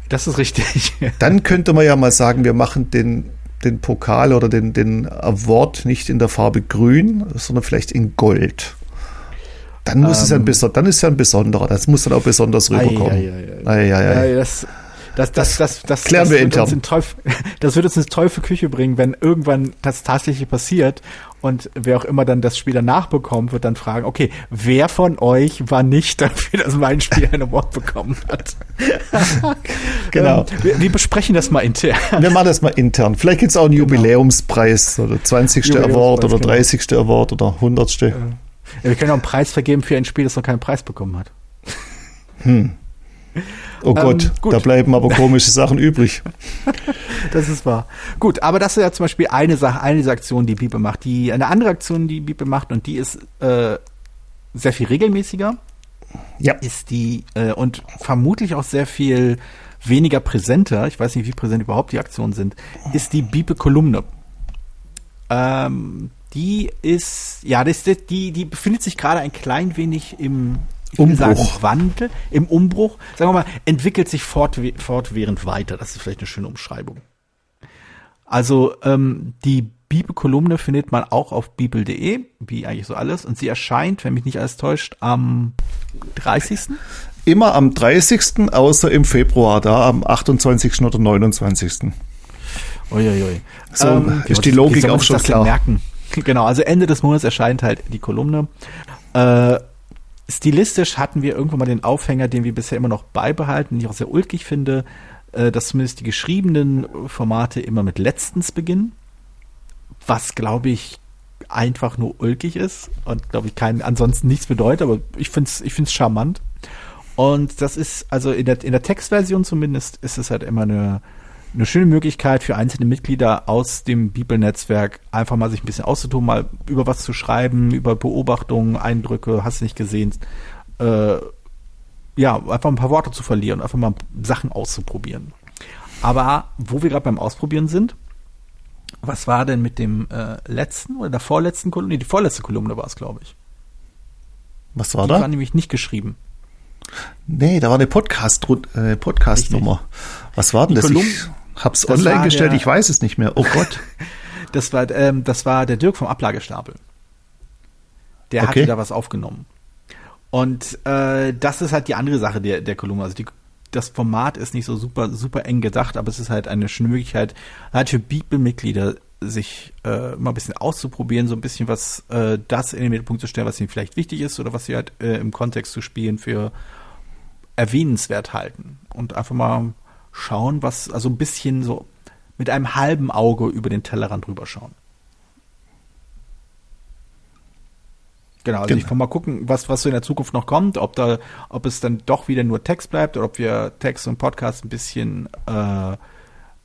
Das ist richtig. Dann könnte man ja mal sagen, wir machen den, den Pokal oder den, den Award nicht in der Farbe grün, sondern vielleicht in Gold. Dann muss ähm, es ja ein dann ist ja ein besonderer. Das muss dann auch besonders rüberkommen. Ei, ei, ei, das, das, das, das, das, klären das wir intern. Teufel, das wird uns ins Teufel Küche bringen, wenn irgendwann das tatsächlich passiert und wer auch immer dann das Spiel danach bekommt, wird dann fragen, okay, wer von euch war nicht dafür, dass mein Spiel ein Award bekommen hat? genau. Ähm, wir, wir, besprechen das mal intern. Wir machen das mal intern. Vielleicht gibt es auch einen genau. Jubiläumspreis oder 20. Award oder 30. Genau. Award oder 100. Ja. Ja, wir können auch einen Preis vergeben für ein Spiel, das noch keinen Preis bekommen hat. Hm. Oh Gott, ähm, da bleiben aber komische Sachen übrig. Das ist wahr. Gut, aber das ist ja zum Beispiel eine Sache, eine dieser Aktionen, die Bibe macht. Die, eine andere Aktion, die Bibe macht, und die ist äh, sehr viel regelmäßiger, ja. ist die, äh, und vermutlich auch sehr viel weniger präsenter, ich weiß nicht, wie präsent überhaupt die Aktionen sind, ist die Bibe-Kolumne. Ähm, die ist, ja, das, die, die befindet sich gerade ein klein wenig im Umbruch. Sagen, Wandel, im Umbruch. Sagen wir mal, entwickelt sich fort, fortwährend weiter. Das ist vielleicht eine schöne Umschreibung. Also ähm, die Bibelkolumne findet man auch auf bibel.de, wie eigentlich so alles. Und sie erscheint, wenn mich nicht alles täuscht, am 30. Immer am 30. außer im Februar, da am 28. oder 29. Uiuiui. So ähm, ist die Logik auch schon klar. Merken? Genau, also Ende des Monats erscheint halt die Kolumne. Äh, stilistisch hatten wir irgendwann mal den Aufhänger, den wir bisher immer noch beibehalten, den ich auch sehr ulkig finde, äh, dass zumindest die geschriebenen Formate immer mit letztens beginnen. Was, glaube ich, einfach nur ulkig ist und, glaube ich, kein, ansonsten nichts bedeutet, aber ich finde es ich find's charmant. Und das ist, also in der, in der Textversion zumindest, ist es halt immer eine, eine schöne Möglichkeit für einzelne Mitglieder aus dem Bibelnetzwerk einfach mal sich ein bisschen auszutoben, mal über was zu schreiben, über Beobachtungen, Eindrücke, hast du nicht gesehen, äh, ja, einfach ein paar Worte zu verlieren, einfach mal Sachen auszuprobieren. Aber wo wir gerade beim Ausprobieren sind, was war denn mit dem äh, letzten oder der vorletzten Kolumne? Nee, die vorletzte Kolumne war es, glaube ich. Was war die da? Die war nämlich nicht geschrieben. Nee, da war eine Podcast, äh, Podcast-Nummer. Was war denn die das? Kolum ich hab's das online gestellt, der, ich weiß es nicht mehr. Oh Gott. das war, ähm, das war der Dirk vom Ablagestapel. Der okay. hatte da was aufgenommen. Und äh, das ist halt die andere Sache der, der Kolumne. Also die, das Format ist nicht so super, super eng gedacht, aber es ist halt eine schöne Möglichkeit, halt für Beeple-Mitglieder sich äh, mal ein bisschen auszuprobieren, so ein bisschen was äh, das in den Mittelpunkt zu stellen, was ihnen vielleicht wichtig ist oder was sie halt äh, im Kontext zu spielen für erwähnenswert halten und einfach mal schauen, was also ein bisschen so mit einem halben Auge über den Tellerrand rüberschauen. Genau, also genau. ich kann mal gucken, was, was so in der Zukunft noch kommt, ob da, ob es dann doch wieder nur Text bleibt oder ob wir Text und Podcast ein bisschen, äh,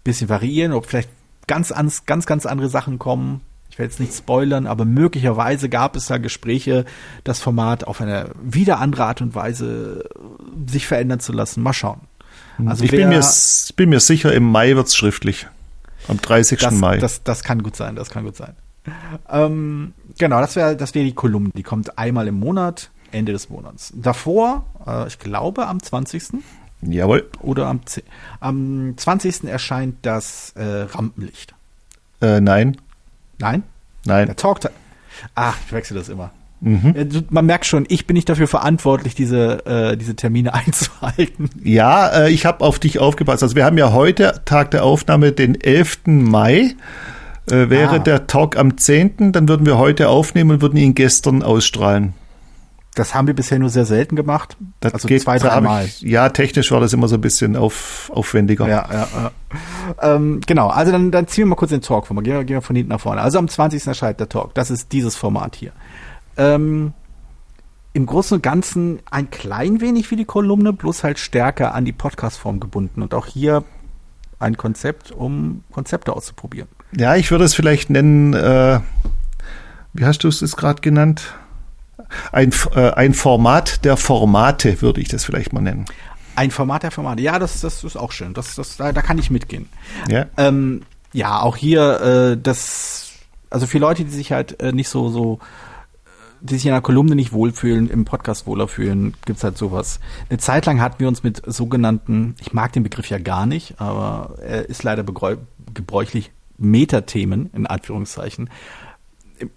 bisschen variieren, ob vielleicht ganz, ganz, ganz, ganz andere Sachen kommen. Ich werde jetzt nicht spoilern, aber möglicherweise gab es da Gespräche, das Format auf eine wieder andere Art und Weise sich verändern zu lassen. Mal schauen. Also ich bin, mir, bin mir sicher, im Mai wird es schriftlich. Am 30. Das, Mai. Das, das kann gut sein, das kann gut sein. Ähm, genau, das wäre das wär die Kolumne. Die kommt einmal im Monat, Ende des Monats. Davor, äh, ich glaube am 20. Jawohl. Oder am, am 20. erscheint das äh, Rampenlicht. Äh, nein. Nein? Nein. Der Talk. Ach, ich wechsle das immer. Mhm. Man merkt schon, ich bin nicht dafür verantwortlich, diese, äh, diese Termine einzuhalten. Ja, äh, ich habe auf dich aufgepasst. Also wir haben ja heute, Tag der Aufnahme, den 11. Mai. Äh, wäre ah. der Talk am 10., dann würden wir heute aufnehmen und würden ihn gestern ausstrahlen. Das haben wir bisher nur sehr selten gemacht. Das also geht, zwei, dreimal. Ja, technisch war das immer so ein bisschen auf, aufwendiger. Ja, ja, ja. Ähm, genau, also dann, dann ziehen wir mal kurz den Talk vor. Gehen wir, gehen wir von hinten nach vorne. Also am 20. erscheint der Talk. Das ist dieses Format hier. Ähm, Im Großen und Ganzen ein klein wenig wie die Kolumne, bloß halt stärker an die Podcast-Form gebunden. Und auch hier ein Konzept, um Konzepte auszuprobieren. Ja, ich würde es vielleicht nennen, äh, wie hast du es gerade genannt? Ein, äh, ein Format der Formate würde ich das vielleicht mal nennen. Ein Format der Formate, ja, das, das ist auch schön. Das, das, da, da kann ich mitgehen. Ja, ähm, ja auch hier, äh, das, also für Leute, die sich halt äh, nicht so, so die sich in einer Kolumne nicht wohlfühlen, im Podcast wohler fühlen, gibt's halt sowas. Eine Zeit lang hatten wir uns mit sogenannten, ich mag den Begriff ja gar nicht, aber er ist leider gebräuchlich, Metathemen, in Anführungszeichen.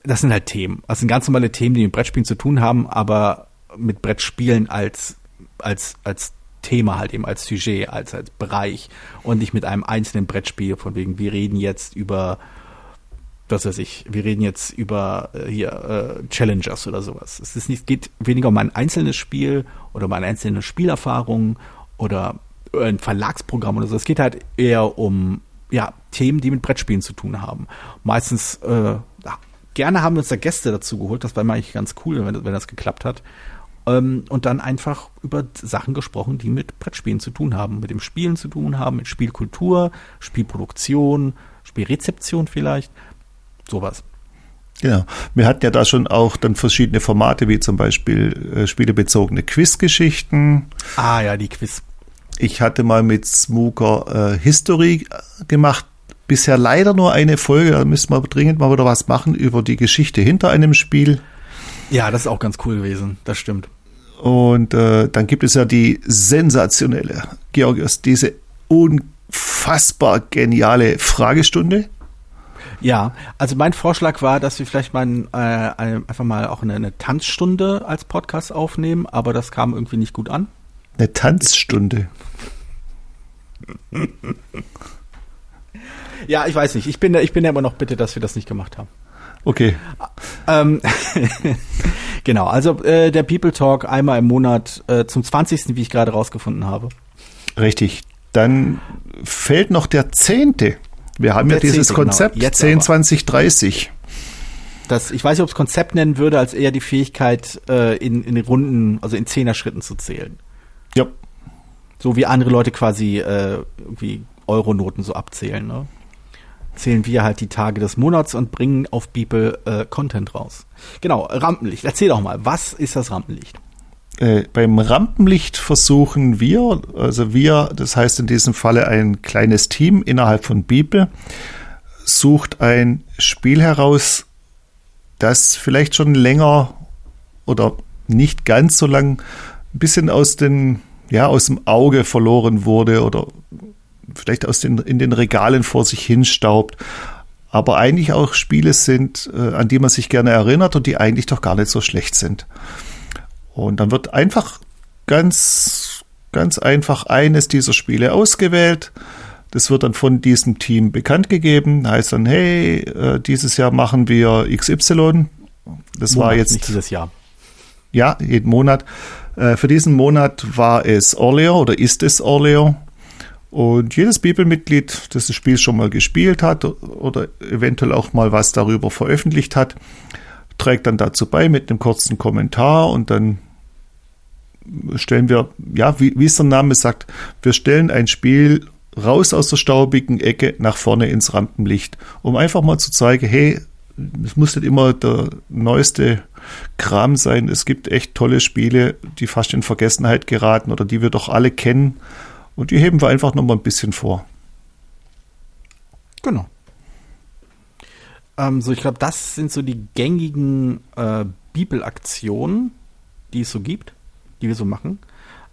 Das sind halt Themen. Das sind ganz normale Themen, die mit Brettspielen zu tun haben, aber mit Brettspielen als, als, als Thema halt eben als Sujet, als, als Bereich und nicht mit einem einzelnen Brettspiel, von wegen, wir reden jetzt über was weiß ich, wir reden jetzt über äh, hier äh, Challengers oder sowas. Es ist nicht, geht weniger um ein einzelnes Spiel oder um eine einzelne Spielerfahrung oder ein Verlagsprogramm oder so. Es geht halt eher um ja, Themen, die mit Brettspielen zu tun haben. Meistens, äh, gerne haben wir uns da Gäste dazu geholt, das war eigentlich ganz cool, wenn, wenn das geklappt hat. Ähm, und dann einfach über Sachen gesprochen, die mit Brettspielen zu tun haben, mit dem Spielen zu tun haben, mit Spielkultur, Spielproduktion, Spielrezeption vielleicht sowas. Genau. Wir hatten ja da schon auch dann verschiedene Formate, wie zum Beispiel äh, spielebezogene Quizgeschichten. Ah ja, die Quiz. Ich hatte mal mit Smooker äh, History äh, gemacht. Bisher leider nur eine Folge, da müssen wir dringend mal wieder was machen über die Geschichte hinter einem Spiel. Ja, das ist auch ganz cool gewesen, das stimmt. Und äh, dann gibt es ja die sensationelle, Georgios, diese unfassbar geniale Fragestunde. Ja, also mein Vorschlag war, dass wir vielleicht mal äh, einfach mal auch eine, eine, Tanzstunde als Podcast aufnehmen, aber das kam irgendwie nicht gut an. Eine Tanzstunde. ja, ich weiß nicht. Ich bin, ich bin ja immer noch bitte, dass wir das nicht gemacht haben. Okay. Ähm, genau, also äh, der People Talk einmal im Monat äh, zum 20., wie ich gerade rausgefunden habe. Richtig. Dann fällt noch der zehnte. Wir haben ja dieses genau. Konzept genau. 10, 20, 30. Das, ich weiß nicht, ob es Konzept nennen würde, als eher die Fähigkeit, äh, in, in Runden, also in Zehner-Schritten zu zählen. Ja. So wie andere Leute quasi äh, irgendwie Euronoten so abzählen. Ne? Zählen wir halt die Tage des Monats und bringen auf Beeple äh, Content raus. Genau, Rampenlicht. Erzähl doch mal, was ist das Rampenlicht? Äh, beim Rampenlicht versuchen wir, also wir, das heißt in diesem Falle ein kleines Team innerhalb von Bibel, sucht ein Spiel heraus, das vielleicht schon länger oder nicht ganz so lang ein bisschen aus den, ja, aus dem Auge verloren wurde oder vielleicht aus den, in den Regalen vor sich hin staubt, aber eigentlich auch Spiele sind, äh, an die man sich gerne erinnert und die eigentlich doch gar nicht so schlecht sind. Und dann wird einfach ganz ganz einfach eines dieser Spiele ausgewählt. Das wird dann von diesem Team bekannt gegeben. Heißt dann, hey, äh, dieses Jahr machen wir XY. Das Monat, war jetzt. Nicht dieses Jahr. Ja, jeden Monat. Äh, für diesen Monat war es Orleo oder ist es Orleo. Und jedes Bibelmitglied, das das Spiel schon mal gespielt hat oder eventuell auch mal was darüber veröffentlicht hat, trägt dann dazu bei mit einem kurzen Kommentar und dann stellen wir, ja, wie, wie es der Name sagt, wir stellen ein Spiel raus aus der staubigen Ecke nach vorne ins Rampenlicht, um einfach mal zu zeigen, hey, es muss nicht immer der neueste Kram sein. Es gibt echt tolle Spiele, die fast in Vergessenheit geraten oder die wir doch alle kennen. Und die heben wir einfach noch mal ein bisschen vor. Genau. Ähm, so, ich glaube, das sind so die gängigen äh, Bibelaktionen, die es so gibt, die wir so machen.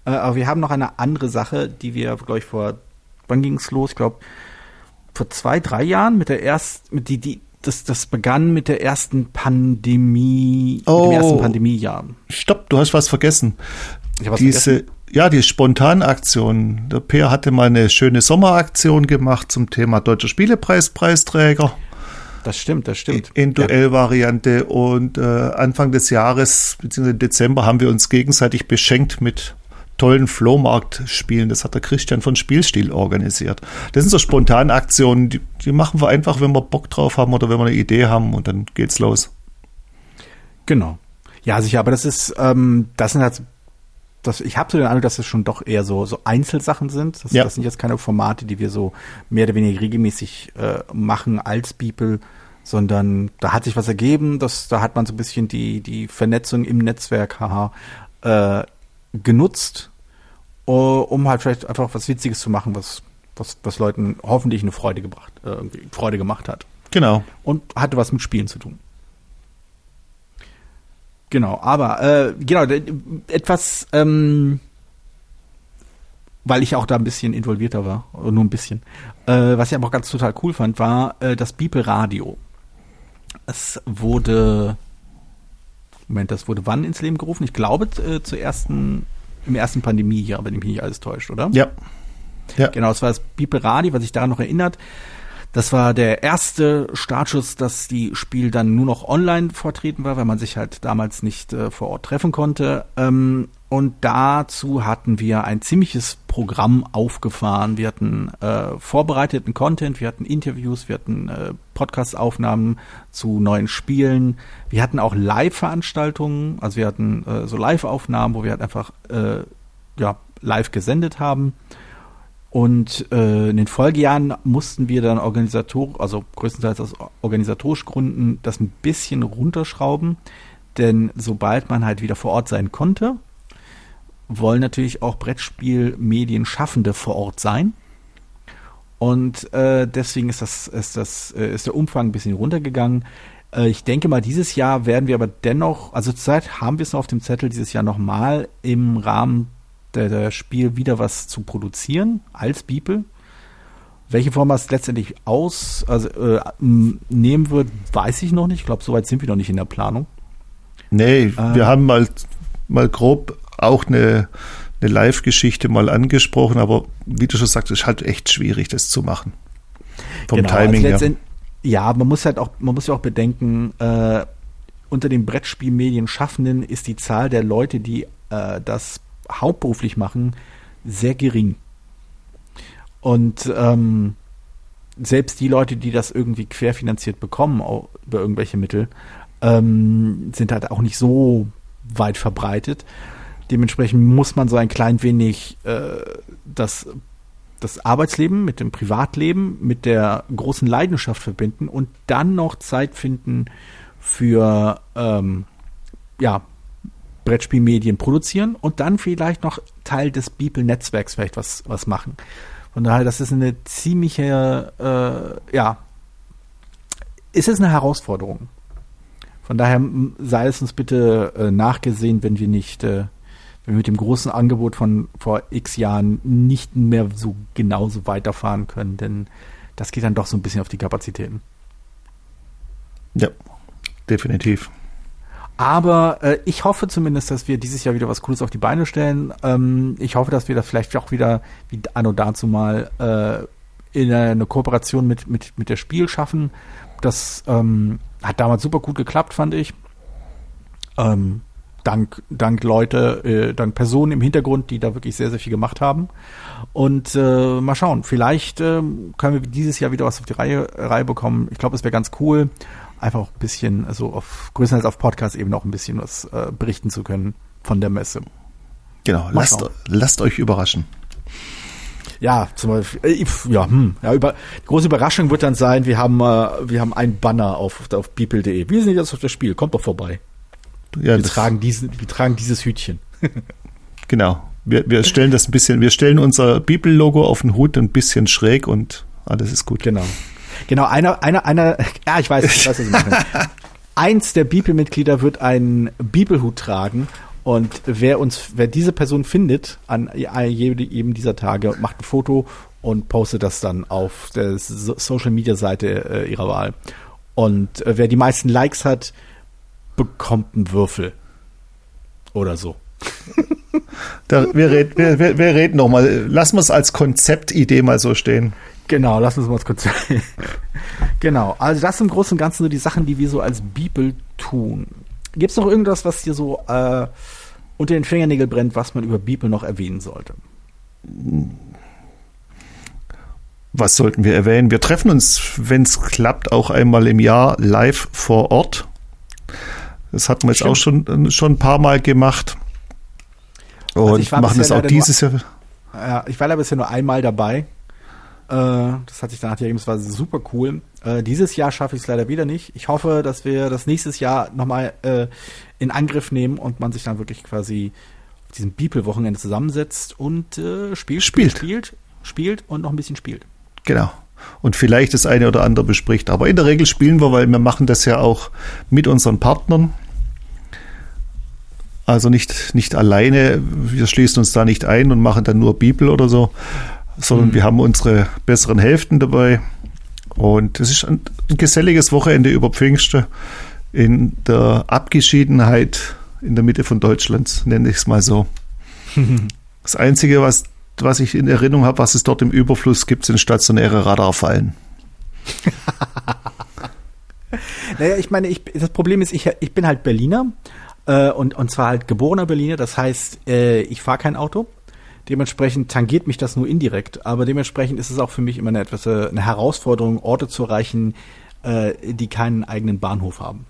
Äh, aber wir haben noch eine andere Sache, die wir, glaube ich, vor, wann ging es los? Ich glaube, vor zwei, drei Jahren mit der ersten, mit die, die, das, das begann mit der ersten Pandemie, oh, mit dem ersten Pandemiejahr. Stopp, du hast was vergessen. Ich was Diese, vergessen? ja, die Spontanaktion. Der Peer hatte mal eine schöne Sommeraktion gemacht zum Thema Deutscher Spielepreis Preisträger. Das stimmt, das stimmt. In Duellvariante. Und äh, Anfang des Jahres, beziehungsweise Dezember, haben wir uns gegenseitig beschenkt mit tollen Flohmarktspielen. Das hat der Christian von Spielstil organisiert. Das sind so spontane Aktionen, die, die machen wir einfach, wenn wir Bock drauf haben oder wenn wir eine Idee haben und dann geht's los. Genau. Ja, sicher, aber das ist, ähm, das sind halt, das, ich habe so den Eindruck, dass es schon doch eher so, so Einzelsachen sind. Das, ja. das sind jetzt keine Formate, die wir so mehr oder weniger regelmäßig äh, machen als People, sondern da hat sich was ergeben, das, da hat man so ein bisschen die, die Vernetzung im Netzwerk, haha, äh, genutzt, um halt vielleicht einfach was Witziges zu machen, was, was, was Leuten hoffentlich eine Freude gebracht, äh, Freude gemacht hat. Genau. Und hatte was mit Spielen zu tun. Genau, aber äh, genau, etwas, ähm, weil ich auch da ein bisschen involvierter war, nur ein bisschen. Äh, was ich aber auch ganz total cool fand, war äh, das Beeple Radio. Es wurde Moment, das wurde wann ins Leben gerufen? Ich glaube äh, zur ersten, im ersten Pandemiejahr, wenn mich nicht alles täuscht, oder? Ja. ja. Genau, es war das Biperadi, was sich daran noch erinnert. Das war der erste Startschuss, dass die Spiel dann nur noch online vertreten war, weil man sich halt damals nicht äh, vor Ort treffen konnte. Ähm, und dazu hatten wir ein ziemliches Programm aufgefahren. Wir hatten äh, vorbereiteten Content, wir hatten Interviews, wir hatten äh, Podcast-Aufnahmen zu neuen Spielen. Wir hatten auch Live-Veranstaltungen, also wir hatten äh, so Live-Aufnahmen, wo wir halt einfach äh, ja, live gesendet haben. Und äh, in den Folgejahren mussten wir dann organisatorisch, also größtenteils aus organisatorischen Gründen, das ein bisschen runterschrauben. Denn sobald man halt wieder vor Ort sein konnte, wollen natürlich auch Brettspielmedien-Schaffende vor Ort sein. Und äh, deswegen ist das, ist das, äh, ist der Umfang ein bisschen runtergegangen. Äh, ich denke mal, dieses Jahr werden wir aber dennoch, also zurzeit haben wir es noch auf dem Zettel, dieses Jahr nochmal im Rahmen der, der Spiel wieder was zu produzieren als Bibel. Welche Form es letztendlich aus, also äh, nehmen wird, weiß ich noch nicht. Ich glaube, soweit sind wir noch nicht in der Planung. Nee, äh, wir haben mal, mal grob auch eine, eine Live-Geschichte mal angesprochen, aber wie du schon sagst, es ist halt echt schwierig, das zu machen. Vom genau, Timing also her. Ja, man muss halt auch, man muss ja auch bedenken, äh, unter den Brettspielmedien Schaffenden ist die Zahl der Leute, die äh, das hauptberuflich machen, sehr gering. Und ähm, selbst die Leute, die das irgendwie querfinanziert bekommen, über irgendwelche Mittel, ähm, sind halt auch nicht so weit verbreitet. Dementsprechend muss man so ein klein wenig äh, das, das Arbeitsleben mit dem Privatleben, mit der großen Leidenschaft verbinden und dann noch Zeit finden für ähm, ja, Brettspielmedien produzieren und dann vielleicht noch Teil des Beeple-Netzwerks vielleicht was, was machen. Von daher, das ist eine ziemliche, äh, ja, ist es eine Herausforderung. Von daher sei es uns bitte äh, nachgesehen, wenn wir nicht äh, wenn wir mit dem großen Angebot von vor x Jahren nicht mehr so genauso weiterfahren können, denn das geht dann doch so ein bisschen auf die Kapazitäten. Ja, definitiv. Aber äh, ich hoffe zumindest, dass wir dieses Jahr wieder was Cooles auf die Beine stellen. Ähm, ich hoffe, dass wir da vielleicht auch wieder, wie anno dazu mal, äh, in eine, Kooperation mit, mit, mit der Spiel schaffen. Das ähm, hat damals super gut geklappt, fand ich. Ähm, dank, dank Leute, äh, dank Personen im Hintergrund, die da wirklich sehr, sehr viel gemacht haben. Und äh, mal schauen, vielleicht äh, können wir dieses Jahr wieder was auf die Reihe, Reihe bekommen. Ich glaube, es wäre ganz cool einfach ein bisschen, also auf größtenteils auf Podcast eben auch ein bisschen was äh, berichten zu können von der Messe. Genau, lasst, lasst euch überraschen. Ja, zum Beispiel, äh, ja, hm, ja, über, die große Überraschung wird dann sein, wir haben, äh, wir haben einen Banner auf, auf beeple.de. Wir sind jetzt auf das Spiel, kommt doch vorbei. Ja, wir, tragen diesen, wir tragen dieses Hütchen. genau. Wir, wir stellen das ein bisschen, wir stellen unser Bibel-Logo auf den Hut ein bisschen schräg und alles ist gut. Genau. Genau, einer, einer, einer, ja, ich weiß, ich weiß, was ich meine. Eins der Bibelmitglieder wird einen Bibelhut tragen und wer uns, wer diese Person findet an jedem dieser Tage, macht ein Foto und postet das dann auf der Social Media Seite äh, ihrer Wahl. Und äh, wer die meisten Likes hat, bekommt einen Würfel. Oder so. Da, wir, reden, wir, wir, wir reden nochmal. Lassen wir es als Konzeptidee mal so stehen. Genau, lass uns mal kurz. genau, also das sind im Großen und Ganzen so die Sachen, die wir so als Bibel tun. Gibt es noch irgendwas, was dir so äh, unter den Fingernägeln brennt, was man über Bibel noch erwähnen sollte? Was sollten wir erwähnen? Wir treffen uns, wenn es klappt, auch einmal im Jahr live vor Ort. Das hatten wir jetzt Stimmt. auch schon, schon ein paar Mal gemacht. Also Und also machen es auch dieses nur, Jahr. Ja, ich war da bisher nur einmal dabei. Äh, das hat sich danach ergeben, es war super cool. Äh, dieses Jahr schaffe ich es leider wieder nicht. Ich hoffe, dass wir das nächstes Jahr nochmal äh, in Angriff nehmen und man sich dann wirklich quasi auf diesem Beeple-Wochenende zusammensetzt und äh, spielt, spielt, spielt, spielt und noch ein bisschen spielt. Genau. Und vielleicht das eine oder andere bespricht. Aber in der Regel spielen wir, weil wir machen das ja auch mit unseren Partnern. Also nicht, nicht alleine, wir schließen uns da nicht ein und machen dann nur Bibel oder so, sondern mhm. wir haben unsere besseren Hälften dabei. Und es ist ein, ein geselliges Wochenende über Pfingste in der Abgeschiedenheit in der Mitte von Deutschland, nenne ich es mal so. das Einzige, was, was ich in Erinnerung habe, was es dort im Überfluss gibt, sind stationäre Radarfallen. naja, ich meine, ich, das Problem ist, ich, ich bin halt Berliner äh, und, und zwar halt geborener Berliner. Das heißt, äh, ich fahre kein Auto. Dementsprechend tangiert mich das nur indirekt, aber dementsprechend ist es auch für mich immer eine etwas äh, eine Herausforderung, Orte zu erreichen, äh, die keinen eigenen Bahnhof haben.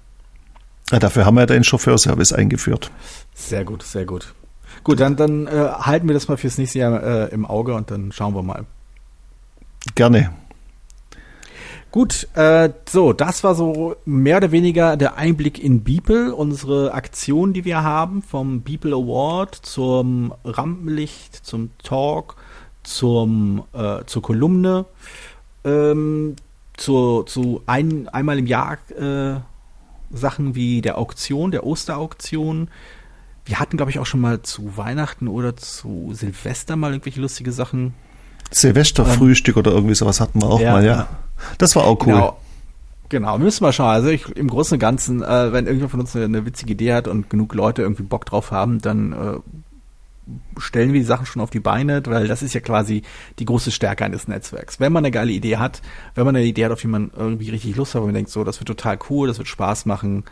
Ja, dafür haben wir den Chauffeurservice eingeführt. Sehr gut, sehr gut. Gut, dann, dann äh, halten wir das mal fürs nächste Jahr äh, im Auge und dann schauen wir mal. Gerne. Gut, äh, so, das war so mehr oder weniger der Einblick in Beeple, unsere Aktion, die wir haben, vom Beeple Award zum Rampenlicht, zum Talk, zum, äh, zur Kolumne, ähm, zu, zu ein, einmal im Jahr äh, Sachen wie der Auktion, der Osterauktion. Wir hatten, glaube ich, auch schon mal zu Weihnachten oder zu Silvester mal irgendwelche lustige Sachen. Silvesterfrühstück ähm, oder irgendwie sowas hatten wir auch ja, mal, ja. Das war auch cool. Genau. Genau, müssen wir schauen. Also ich, im Großen und Ganzen, äh, wenn irgendjemand von uns eine, eine, witzige Idee hat und genug Leute irgendwie Bock drauf haben, dann äh, stellen wir die Sachen schon auf die Beine, weil das ist ja quasi die große Stärke eines Netzwerks. Wenn man eine geile Idee hat, wenn man eine Idee hat, auf die man irgendwie richtig Lust hat, wo man denkt, so, das wird total cool, das wird Spaß machen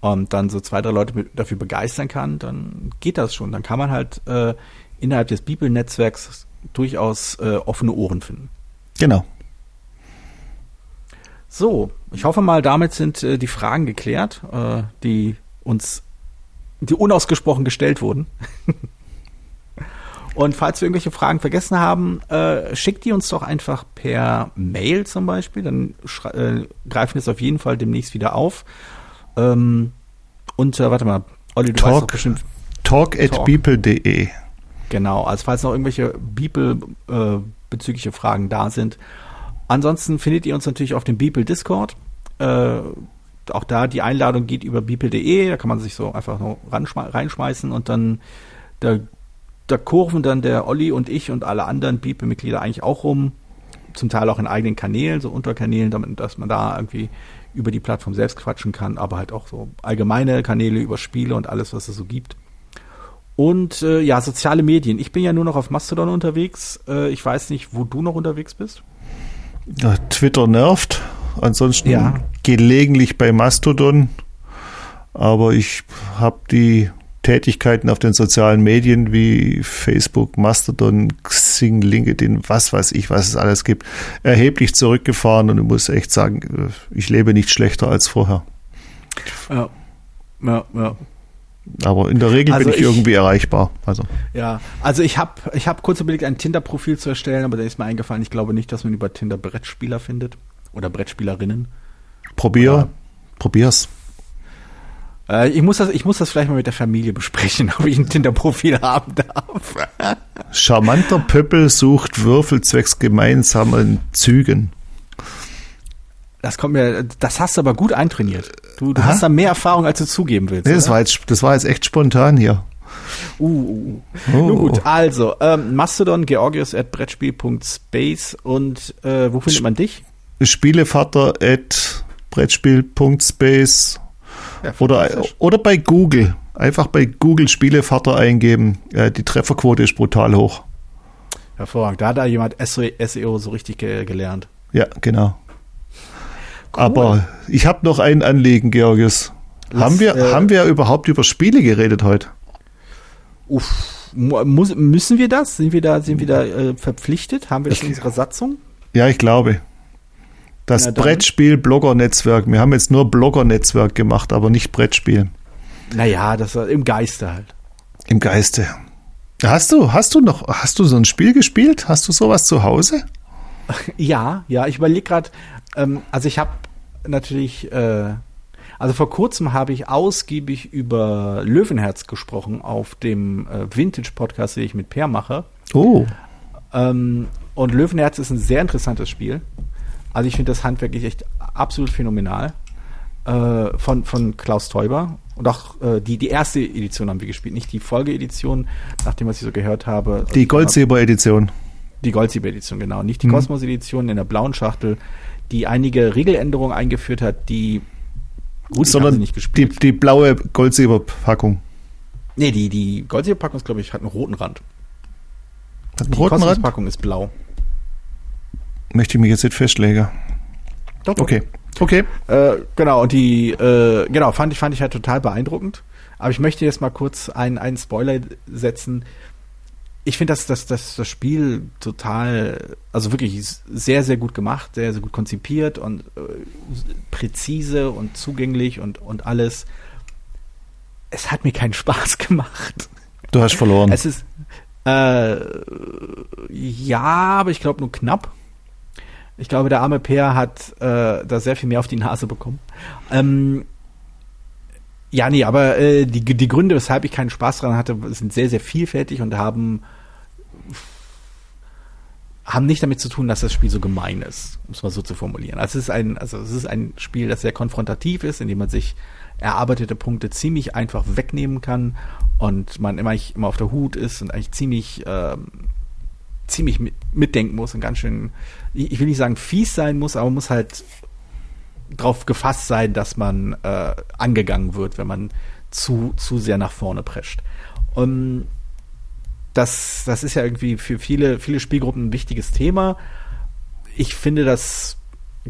und dann so zwei, drei Leute mit, dafür begeistern kann, dann geht das schon. Dann kann man halt äh, innerhalb des Bibelnetzwerks durchaus äh, offene Ohren finden. Genau. So, ich hoffe mal, damit sind äh, die Fragen geklärt, äh, die uns, die unausgesprochen gestellt wurden. Und falls wir irgendwelche Fragen vergessen haben, äh, schickt die uns doch einfach per Mail zum Beispiel. Dann äh, greifen wir es auf jeden Fall demnächst wieder auf. Ähm, und äh, warte mal, Olli, du talk, bestimmt. Talk at talk. beeple.de. Genau, also falls noch irgendwelche Beeple äh, bezügliche Fragen da sind, Ansonsten findet ihr uns natürlich auf dem Beeple Discord. Äh, auch da die Einladung geht über beeple.de, da kann man sich so einfach nur reinschmeißen und dann da, da kurven dann der Olli und ich und alle anderen Beeple-Mitglieder eigentlich auch rum. Zum Teil auch in eigenen Kanälen, so Unterkanälen, damit, dass man da irgendwie über die Plattform selbst quatschen kann, aber halt auch so allgemeine Kanäle über Spiele und alles, was es so gibt. Und äh, ja, soziale Medien. Ich bin ja nur noch auf Mastodon unterwegs. Äh, ich weiß nicht, wo du noch unterwegs bist. Twitter nervt. Ansonsten Ja. gelegentlich bei Mastodon. Aber ich habe die Tätigkeiten auf den sozialen Medien wie Facebook, Mastodon, Xing, LinkedIn, was weiß ich, was es alles gibt, erheblich zurückgefahren und ich muss echt sagen, ich lebe nicht schlechter als vorher. Ja, ja, ja. Aber in der Regel Also bin ich, ich- irgendwie erreichbar. Also Ja, also ich habe ich hab kurz überlegt, ein Tinder-Profil zu erstellen, aber da ist mir eingefallen, ich glaube nicht, dass man über Tinder Brettspieler findet oder Brettspielerinnen. probier, Ja. probier's. Äh, ich, muss das, ich muss das vielleicht mal mit der Familie besprechen, ob ich ein Tinder-Profil haben darf. Charmanter Pöppel sucht Würfel zwecks gemeinsamen Zügen. Das kommt mir, das hast du aber gut eintrainiert. Du, du Aha. hast da mehr Erfahrung, als du zugeben willst. Nee, das, war jetzt, das war jetzt echt spontan hier. Uh, uh, uh. Oh. Nun gut, also, ähm, Mastodon, Georgios at Brettspiel.space und äh, wo findet man dich? Spielevater at Brettspiel.space Ja, oder, oder bei Google. Einfach bei Google Spielevater eingeben. Äh, die Trefferquote ist brutal hoch. Hervorragend. Da hat da jemand SEO so richtig ge gelernt. Ja, genau. Aber ich habe noch ein Anliegen, Georgios. Lass, haben, wir, äh, haben wir überhaupt über Spiele geredet heute? Uff, mu- muss, müssen wir das? Sind wir da, sind wir da äh, verpflichtet? Haben wir das in unserer Satzung? Ja, ich glaube. Das. Brettspiel-Blogger-Netzwerk. Wir haben jetzt nur Blogger-Netzwerk gemacht, aber nicht Brettspiel. Naja, das war im Geiste halt. Im Geiste. Hast du, hast du noch, hast du so ein Spiel gespielt? Hast du sowas zu Hause? Ja, ja, ich überlege gerade, ähm, also ich habe natürlich, äh, also vor kurzem habe ich ausgiebig über Löwenherz gesprochen auf dem äh, Vintage-Podcast, den ich mit Per mache. Oh, Ähm, und Löwenherz ist ein sehr interessantes Spiel. Also ich finde das handwerklich echt absolut phänomenal. Äh, von, von Klaus Teuber. Und auch äh, die, die erste Edition haben wir gespielt, nicht die Folgeedition, nach dem, was ich so gehört habe. die Goldsilber-Edition. Die Goldsieber-Edition, genau. Nicht die Mhm. Kosmos-Edition in der blauen Schachtel, die einige Regeländerungen eingeführt hat, die gut, sondern nicht die, gespielt. die blaue Goldsilber-Packung. nee, die, die Goldsieber-Packung ist, glaube ich, hat einen roten Rand. Hat einen Die roten Rand? Kosmos-Packung ist blau. Möchte ich mich jetzt nicht festlegen. Doch, doch. Okay. Okay. Äh, genau, und die, äh, genau, fand ich, fand ich halt total beeindruckend. Aber ich möchte jetzt mal kurz einen, einen Spoiler setzen. Ich finde, dass, dass, dass das Spiel total, also wirklich sehr, sehr gut gemacht, sehr, sehr gut konzipiert und äh, präzise und zugänglich und, und alles. Es hat mir keinen Spaß gemacht. Du hast verloren. Es ist, äh, ja, aber ich glaube nur knapp. Ich glaube, der arme Peer hat äh, da sehr viel mehr auf die Nase bekommen. Ähm, ja, nee, aber äh, die, die Gründe, weshalb ich keinen Spaß dran hatte, sind sehr, sehr vielfältig und haben haben nicht damit zu tun, dass das Spiel so gemein ist, um es mal so zu formulieren. Also es ist ein, also es ist ein Spiel, das sehr konfrontativ ist, in dem man sich erarbeitete Punkte ziemlich einfach wegnehmen kann und man immer, immer auf der Hut ist und eigentlich ziemlich ähm, ziemlich mit, mitdenken muss und ganz schön, ich will nicht sagen fies sein muss, aber muss halt drauf gefasst sein, dass man äh, angegangen wird, wenn man zu, zu sehr nach vorne prescht. Und das, das ist ja irgendwie für viele, viele Spielgruppen ein wichtiges Thema. Ich finde das,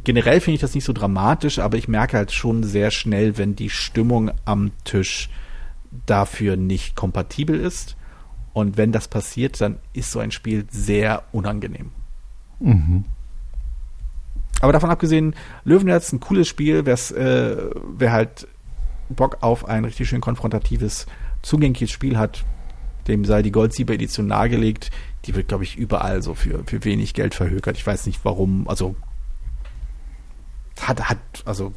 generell finde ich das nicht so dramatisch, aber ich merke halt schon sehr schnell, wenn die Stimmung am Tisch dafür nicht kompatibel ist. Und wenn das passiert, dann ist so ein Spiel sehr unangenehm. Mhm. Aber davon abgesehen, Löwenherz ein cooles Spiel, äh, wer halt Bock auf ein richtig schön konfrontatives, zugängliches Spiel hat, dem sei die Goldsieber-Edition nahegelegt. Die wird, glaube ich, überall so für, für wenig Geld verhökert. Ich weiß nicht warum. Also hat, hat, also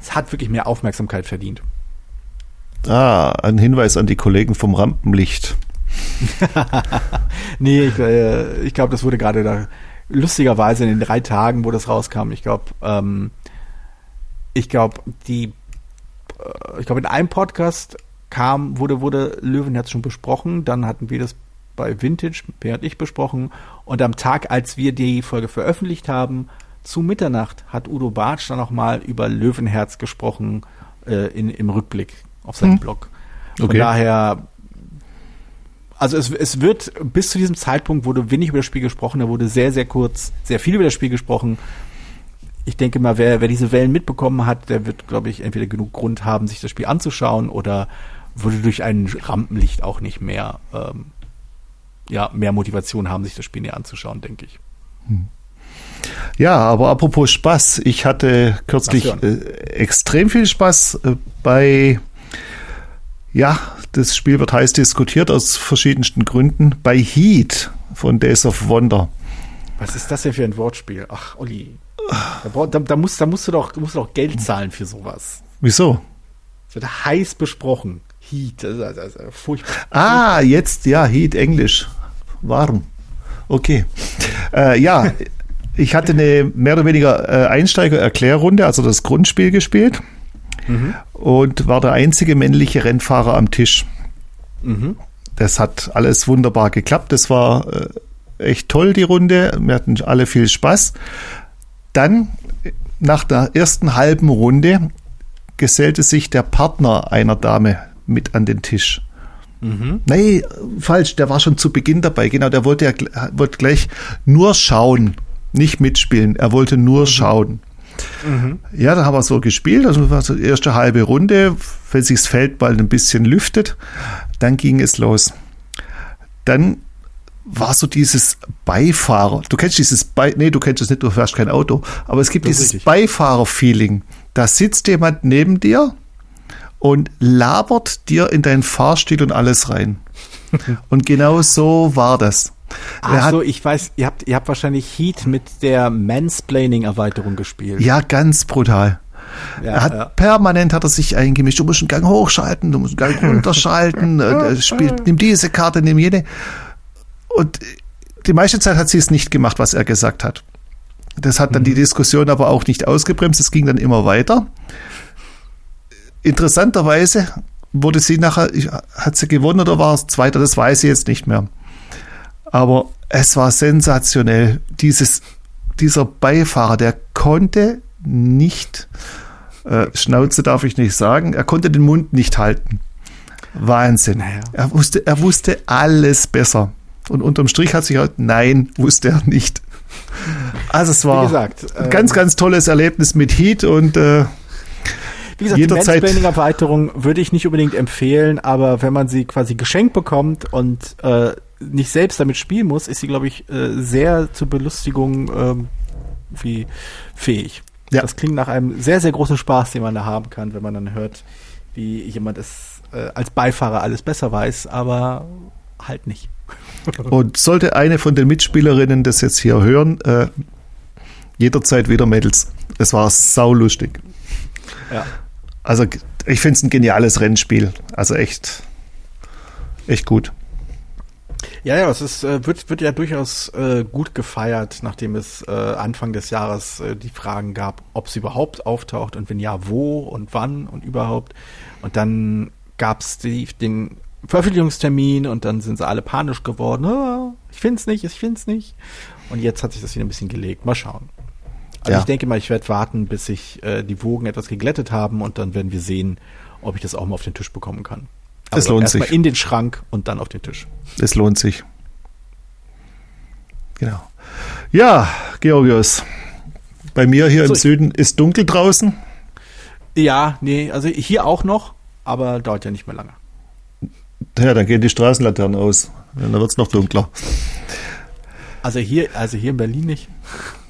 es hat wirklich mehr Aufmerksamkeit verdient. Ah, ein Hinweis an die Kollegen vom Rampenlicht. nee, ich, äh, ich glaube, das wurde gerade da lustigerweise in den drei Tagen, wo das rauskam, ich glaube, ähm, ich glaube, die, äh, ich glaube, in einem Podcast kam, wurde, wurde Löwenherz schon besprochen, dann hatten wir das bei Vintage, Per und ich besprochen und am Tag, als wir die Folge veröffentlicht haben, zu Mitternacht hat Udo Bartsch dann nochmal über Löwenherz gesprochen äh, in, im Rückblick auf seinem hm. Blog. Von okay. daher, also es, es wird bis zu diesem Zeitpunkt wurde wenig über das Spiel gesprochen, da wurde sehr, sehr kurz, sehr viel über das Spiel gesprochen. Ich denke mal, wer, wer diese Wellen mitbekommen hat, der wird, glaube ich, entweder genug Grund haben, sich das Spiel anzuschauen oder würde durch ein Rampenlicht auch nicht mehr, ähm, ja, mehr Motivation haben, sich das Spiel näher anzuschauen, denke ich. Hm. Ja, aber apropos Spaß, ich hatte kürzlich äh, extrem viel Spaß äh, bei, ja, das Spiel wird heiß diskutiert aus verschiedensten Gründen, bei Heat von Days of Wonder. Was ist das denn für ein Wortspiel? Ach, Olli. Da, da, da, musst, da musst, du doch, musst du doch Geld zahlen für sowas. Wieso? Das wird heiß besprochen. Heat, also, also, also furchtbar. Ah, jetzt, ja, Heat, Englisch. Warm. Okay. Äh, ja, ich hatte eine mehr oder weniger äh, Einsteiger-Erklärrunde, also das Grundspiel gespielt mhm. und war der einzige männliche Rennfahrer am Tisch. Mhm. Das hat alles wunderbar geklappt. Das war äh, echt toll, die Runde. Wir hatten alle viel Spaß. Dann, nach der ersten halben Runde, gesellte sich der Partner einer Dame mit an den Tisch. Mhm. Nee, falsch, der war schon zu Beginn dabei. Genau, der wollte ja wollte gleich nur schauen nicht mitspielen. Er wollte nur mhm. schauen. Mhm. Ja, da haben wir so gespielt. Also war so die erste halbe Runde, wenn sich das Feldball ein bisschen lüftet, dann ging es los. Dann war so dieses Beifahrer. Du kennst dieses Be nee, du kennst es nicht, du fährst kein Auto, aber es gibt das dieses Beifahrer-Feeling. Da sitzt jemand neben dir und labert dir in deinen Fahrstil und alles rein. und genau so war das. Ach so, ich weiß, ihr habt, ihr habt wahrscheinlich Heat mit der Mansplaining-Erweiterung gespielt. Ja, ganz brutal. Ja, er hat ja. permanent hat er sich eingemischt. Du musst einen Gang hochschalten, du musst einen Gang runterschalten, äh, spielt, nimm diese Karte, nimm jene. Und die meiste Zeit hat sie es nicht gemacht, was er gesagt hat. Das hat dann mhm. die Diskussion aber auch nicht ausgebremst. Es ging dann immer weiter. Interessanterweise wurde sie nachher, hat sie gewonnen oder war es Zweiter, das weiß ich jetzt nicht mehr. Aber es war sensationell. Dieses, dieser Beifahrer, der konnte nicht, äh, Schnauze darf ich nicht sagen, er konnte den Mund nicht halten. Wahnsinn. Naja. Er, wusste, er wusste alles besser. Und unterm Strich hat sich halt, nein, wusste er nicht. Also es war gesagt, ein ganz, ganz tolles Erlebnis mit Heat und äh, wie gesagt, jederzeit die Mansplaining-Erweiterung würde ich nicht unbedingt empfehlen, aber wenn man sie quasi geschenkt bekommt und äh, nicht selbst damit spielen muss, ist sie, glaube ich, äh, sehr zur Belustigung ähm, wie fähig. Ja. Das klingt nach einem sehr, sehr großen Spaß, den man da haben kann, wenn man dann hört, wie jemand es äh, als Beifahrer alles besser weiß, aber halt nicht. Und sollte eine von den Mitspielerinnen das jetzt hier hören, äh, jederzeit wieder Mädels. Es war saulustig. Ja. Also ich finde es ein geniales Rennspiel. Also echt, echt gut. Ja, ja, es ist, äh, wird, wird ja durchaus äh, gut gefeiert, nachdem es äh, Anfang des Jahres äh, die Fragen gab, ob es überhaupt auftaucht und wenn ja, wo und wann und überhaupt. Und dann gab es den Veröffentlichungstermin und dann sind sie alle panisch geworden. Oh, ich find's nicht, ich find's nicht. Und jetzt hat sich das wieder ein bisschen gelegt. Mal schauen. Also ja. ich denke mal, ich werde warten, bis sich äh, die Wogen etwas geglättet haben und dann werden wir sehen, ob ich das auch mal auf den Tisch bekommen kann. Aber es lohnt sich. in den Schrank und dann auf den Tisch. Es lohnt sich. Genau. Ja, Georgios. Bei mir hier so, im Süden ist dunkel draußen. Ja, nee, also hier auch noch, aber dauert ja nicht mehr lange. Ja, dann gehen die Straßenlaternen aus. Dann wird es noch dunkler. Also hier, also hier in Berlin nicht.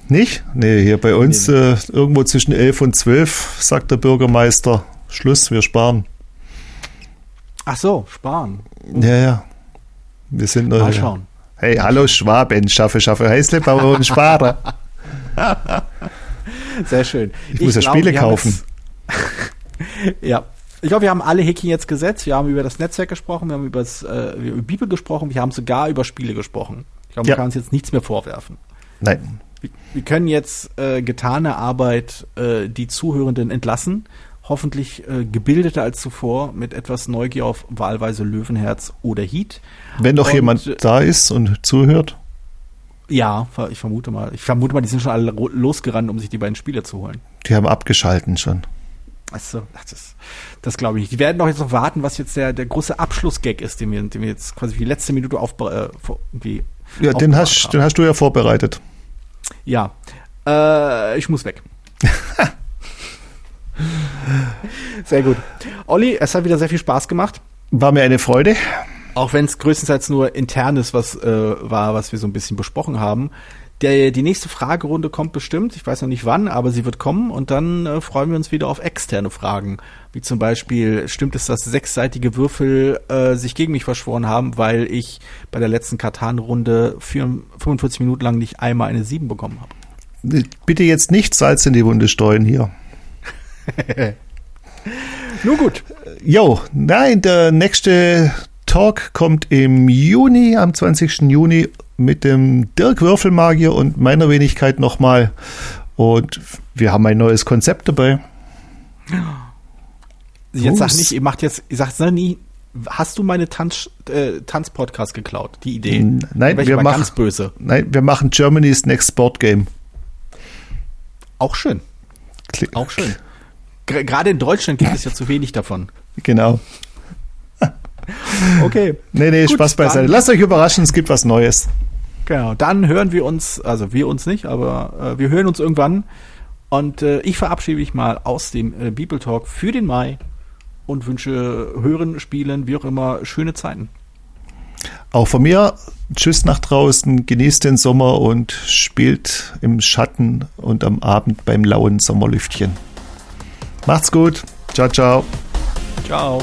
Nicht? Nee, hier bei uns nee. Äh, irgendwo zwischen 11 und 12 sagt der Bürgermeister, Schluss, wir sparen. Ach so, sparen. Ja, ja. Wir sind nur. Mal schauen. Hey, hallo Schwaben, schaffe, schaffe, Heißlebauer und Sparer. Sehr schön. Ich, ich muss ja Spiele kaufen. ja. Ich glaube, wir haben alle Häkchen jetzt gesetzt. Wir haben über das Netzwerk gesprochen, wir haben über, das, äh, über Bibel gesprochen, wir haben sogar über Spiele gesprochen. Ich glaube, man ja. kann uns jetzt nichts mehr vorwerfen. Nein. Wir, können jetzt äh, getane Arbeit äh, die Zuhörenden entlassen hoffentlich äh, gebildeter als zuvor, mit etwas Neugier auf wahlweise Löwenherz oder Heat. Wenn doch und, jemand da ist und zuhört. Ja, ich vermute mal. Ich vermute mal, die sind schon alle losgerannt, um sich die beiden Spiele zu holen. Die haben abgeschalten schon. Achso, das, das glaube ich nicht. Die werden doch jetzt noch warten, was jetzt der, der große Abschlussgag ist, den wir, den wir jetzt quasi für die letzte Minute auf, äh, irgendwie Ja, den hast, den hast du ja vorbereitet. Ja. Äh, ich muss weg. sehr gut. Olli, es hat wieder sehr viel Spaß gemacht. War mir eine Freude. Auch wenn es größtenteils nur internes was äh, war, was wir so ein bisschen besprochen haben. Der, die nächste Fragerunde kommt bestimmt. Ich weiß noch nicht wann, aber sie wird kommen und dann äh, freuen wir uns wieder auf externe Fragen. Wie zum Beispiel, stimmt es, dass sechsseitige Würfel äh, sich gegen mich verschworen haben, weil ich bei der letzten Katan-Runde 45 Minuten lang nicht einmal eine 7 bekommen habe? Bitte jetzt nicht Salz in die Wunde streuen hier. Nur gut. Jo, nein, der nächste Talk kommt im Juni, am 20. Juni mit dem Dirk Würfelmagier und meiner Wenigkeit nochmal. Und wir haben ein neues Konzept dabei. Jetzt sag nicht, ihr macht jetzt, ihr sagt nie, hast du meine Tanz, äh, Tanzpodcast geklaut? Die Idee. Nein, wir machen, ganz böse. Nein, wir machen Germany's Next Sport Game. Auch schön. Klick. Auch schön. Gerade in Deutschland gibt es ja zu wenig davon. Genau. okay. Nee, nee, Gut, Spaß beiseite. Lasst euch überraschen, es gibt was Neues. Genau, dann hören wir uns, also wir uns nicht, aber äh, wir hören uns irgendwann. Und äh, ich verabschiede mich mal aus dem äh, People Talk für den Mai und wünsche Hören, Spielen, wie auch immer, schöne Zeiten. Auch von mir, tschüss nach draußen, genießt den Sommer und spielt im Schatten und am Abend beim lauen Sommerlüftchen. Macht's gut. Ciao, ciao. Ciao.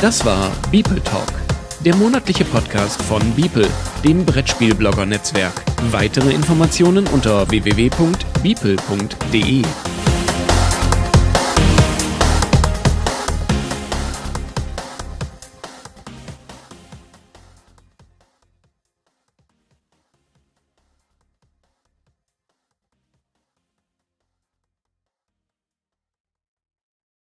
Das war Beeple Talk, der monatliche Podcast von Beeple, dem Brettspielblogger-Netzwerk. Weitere Informationen unter www.beeple.de.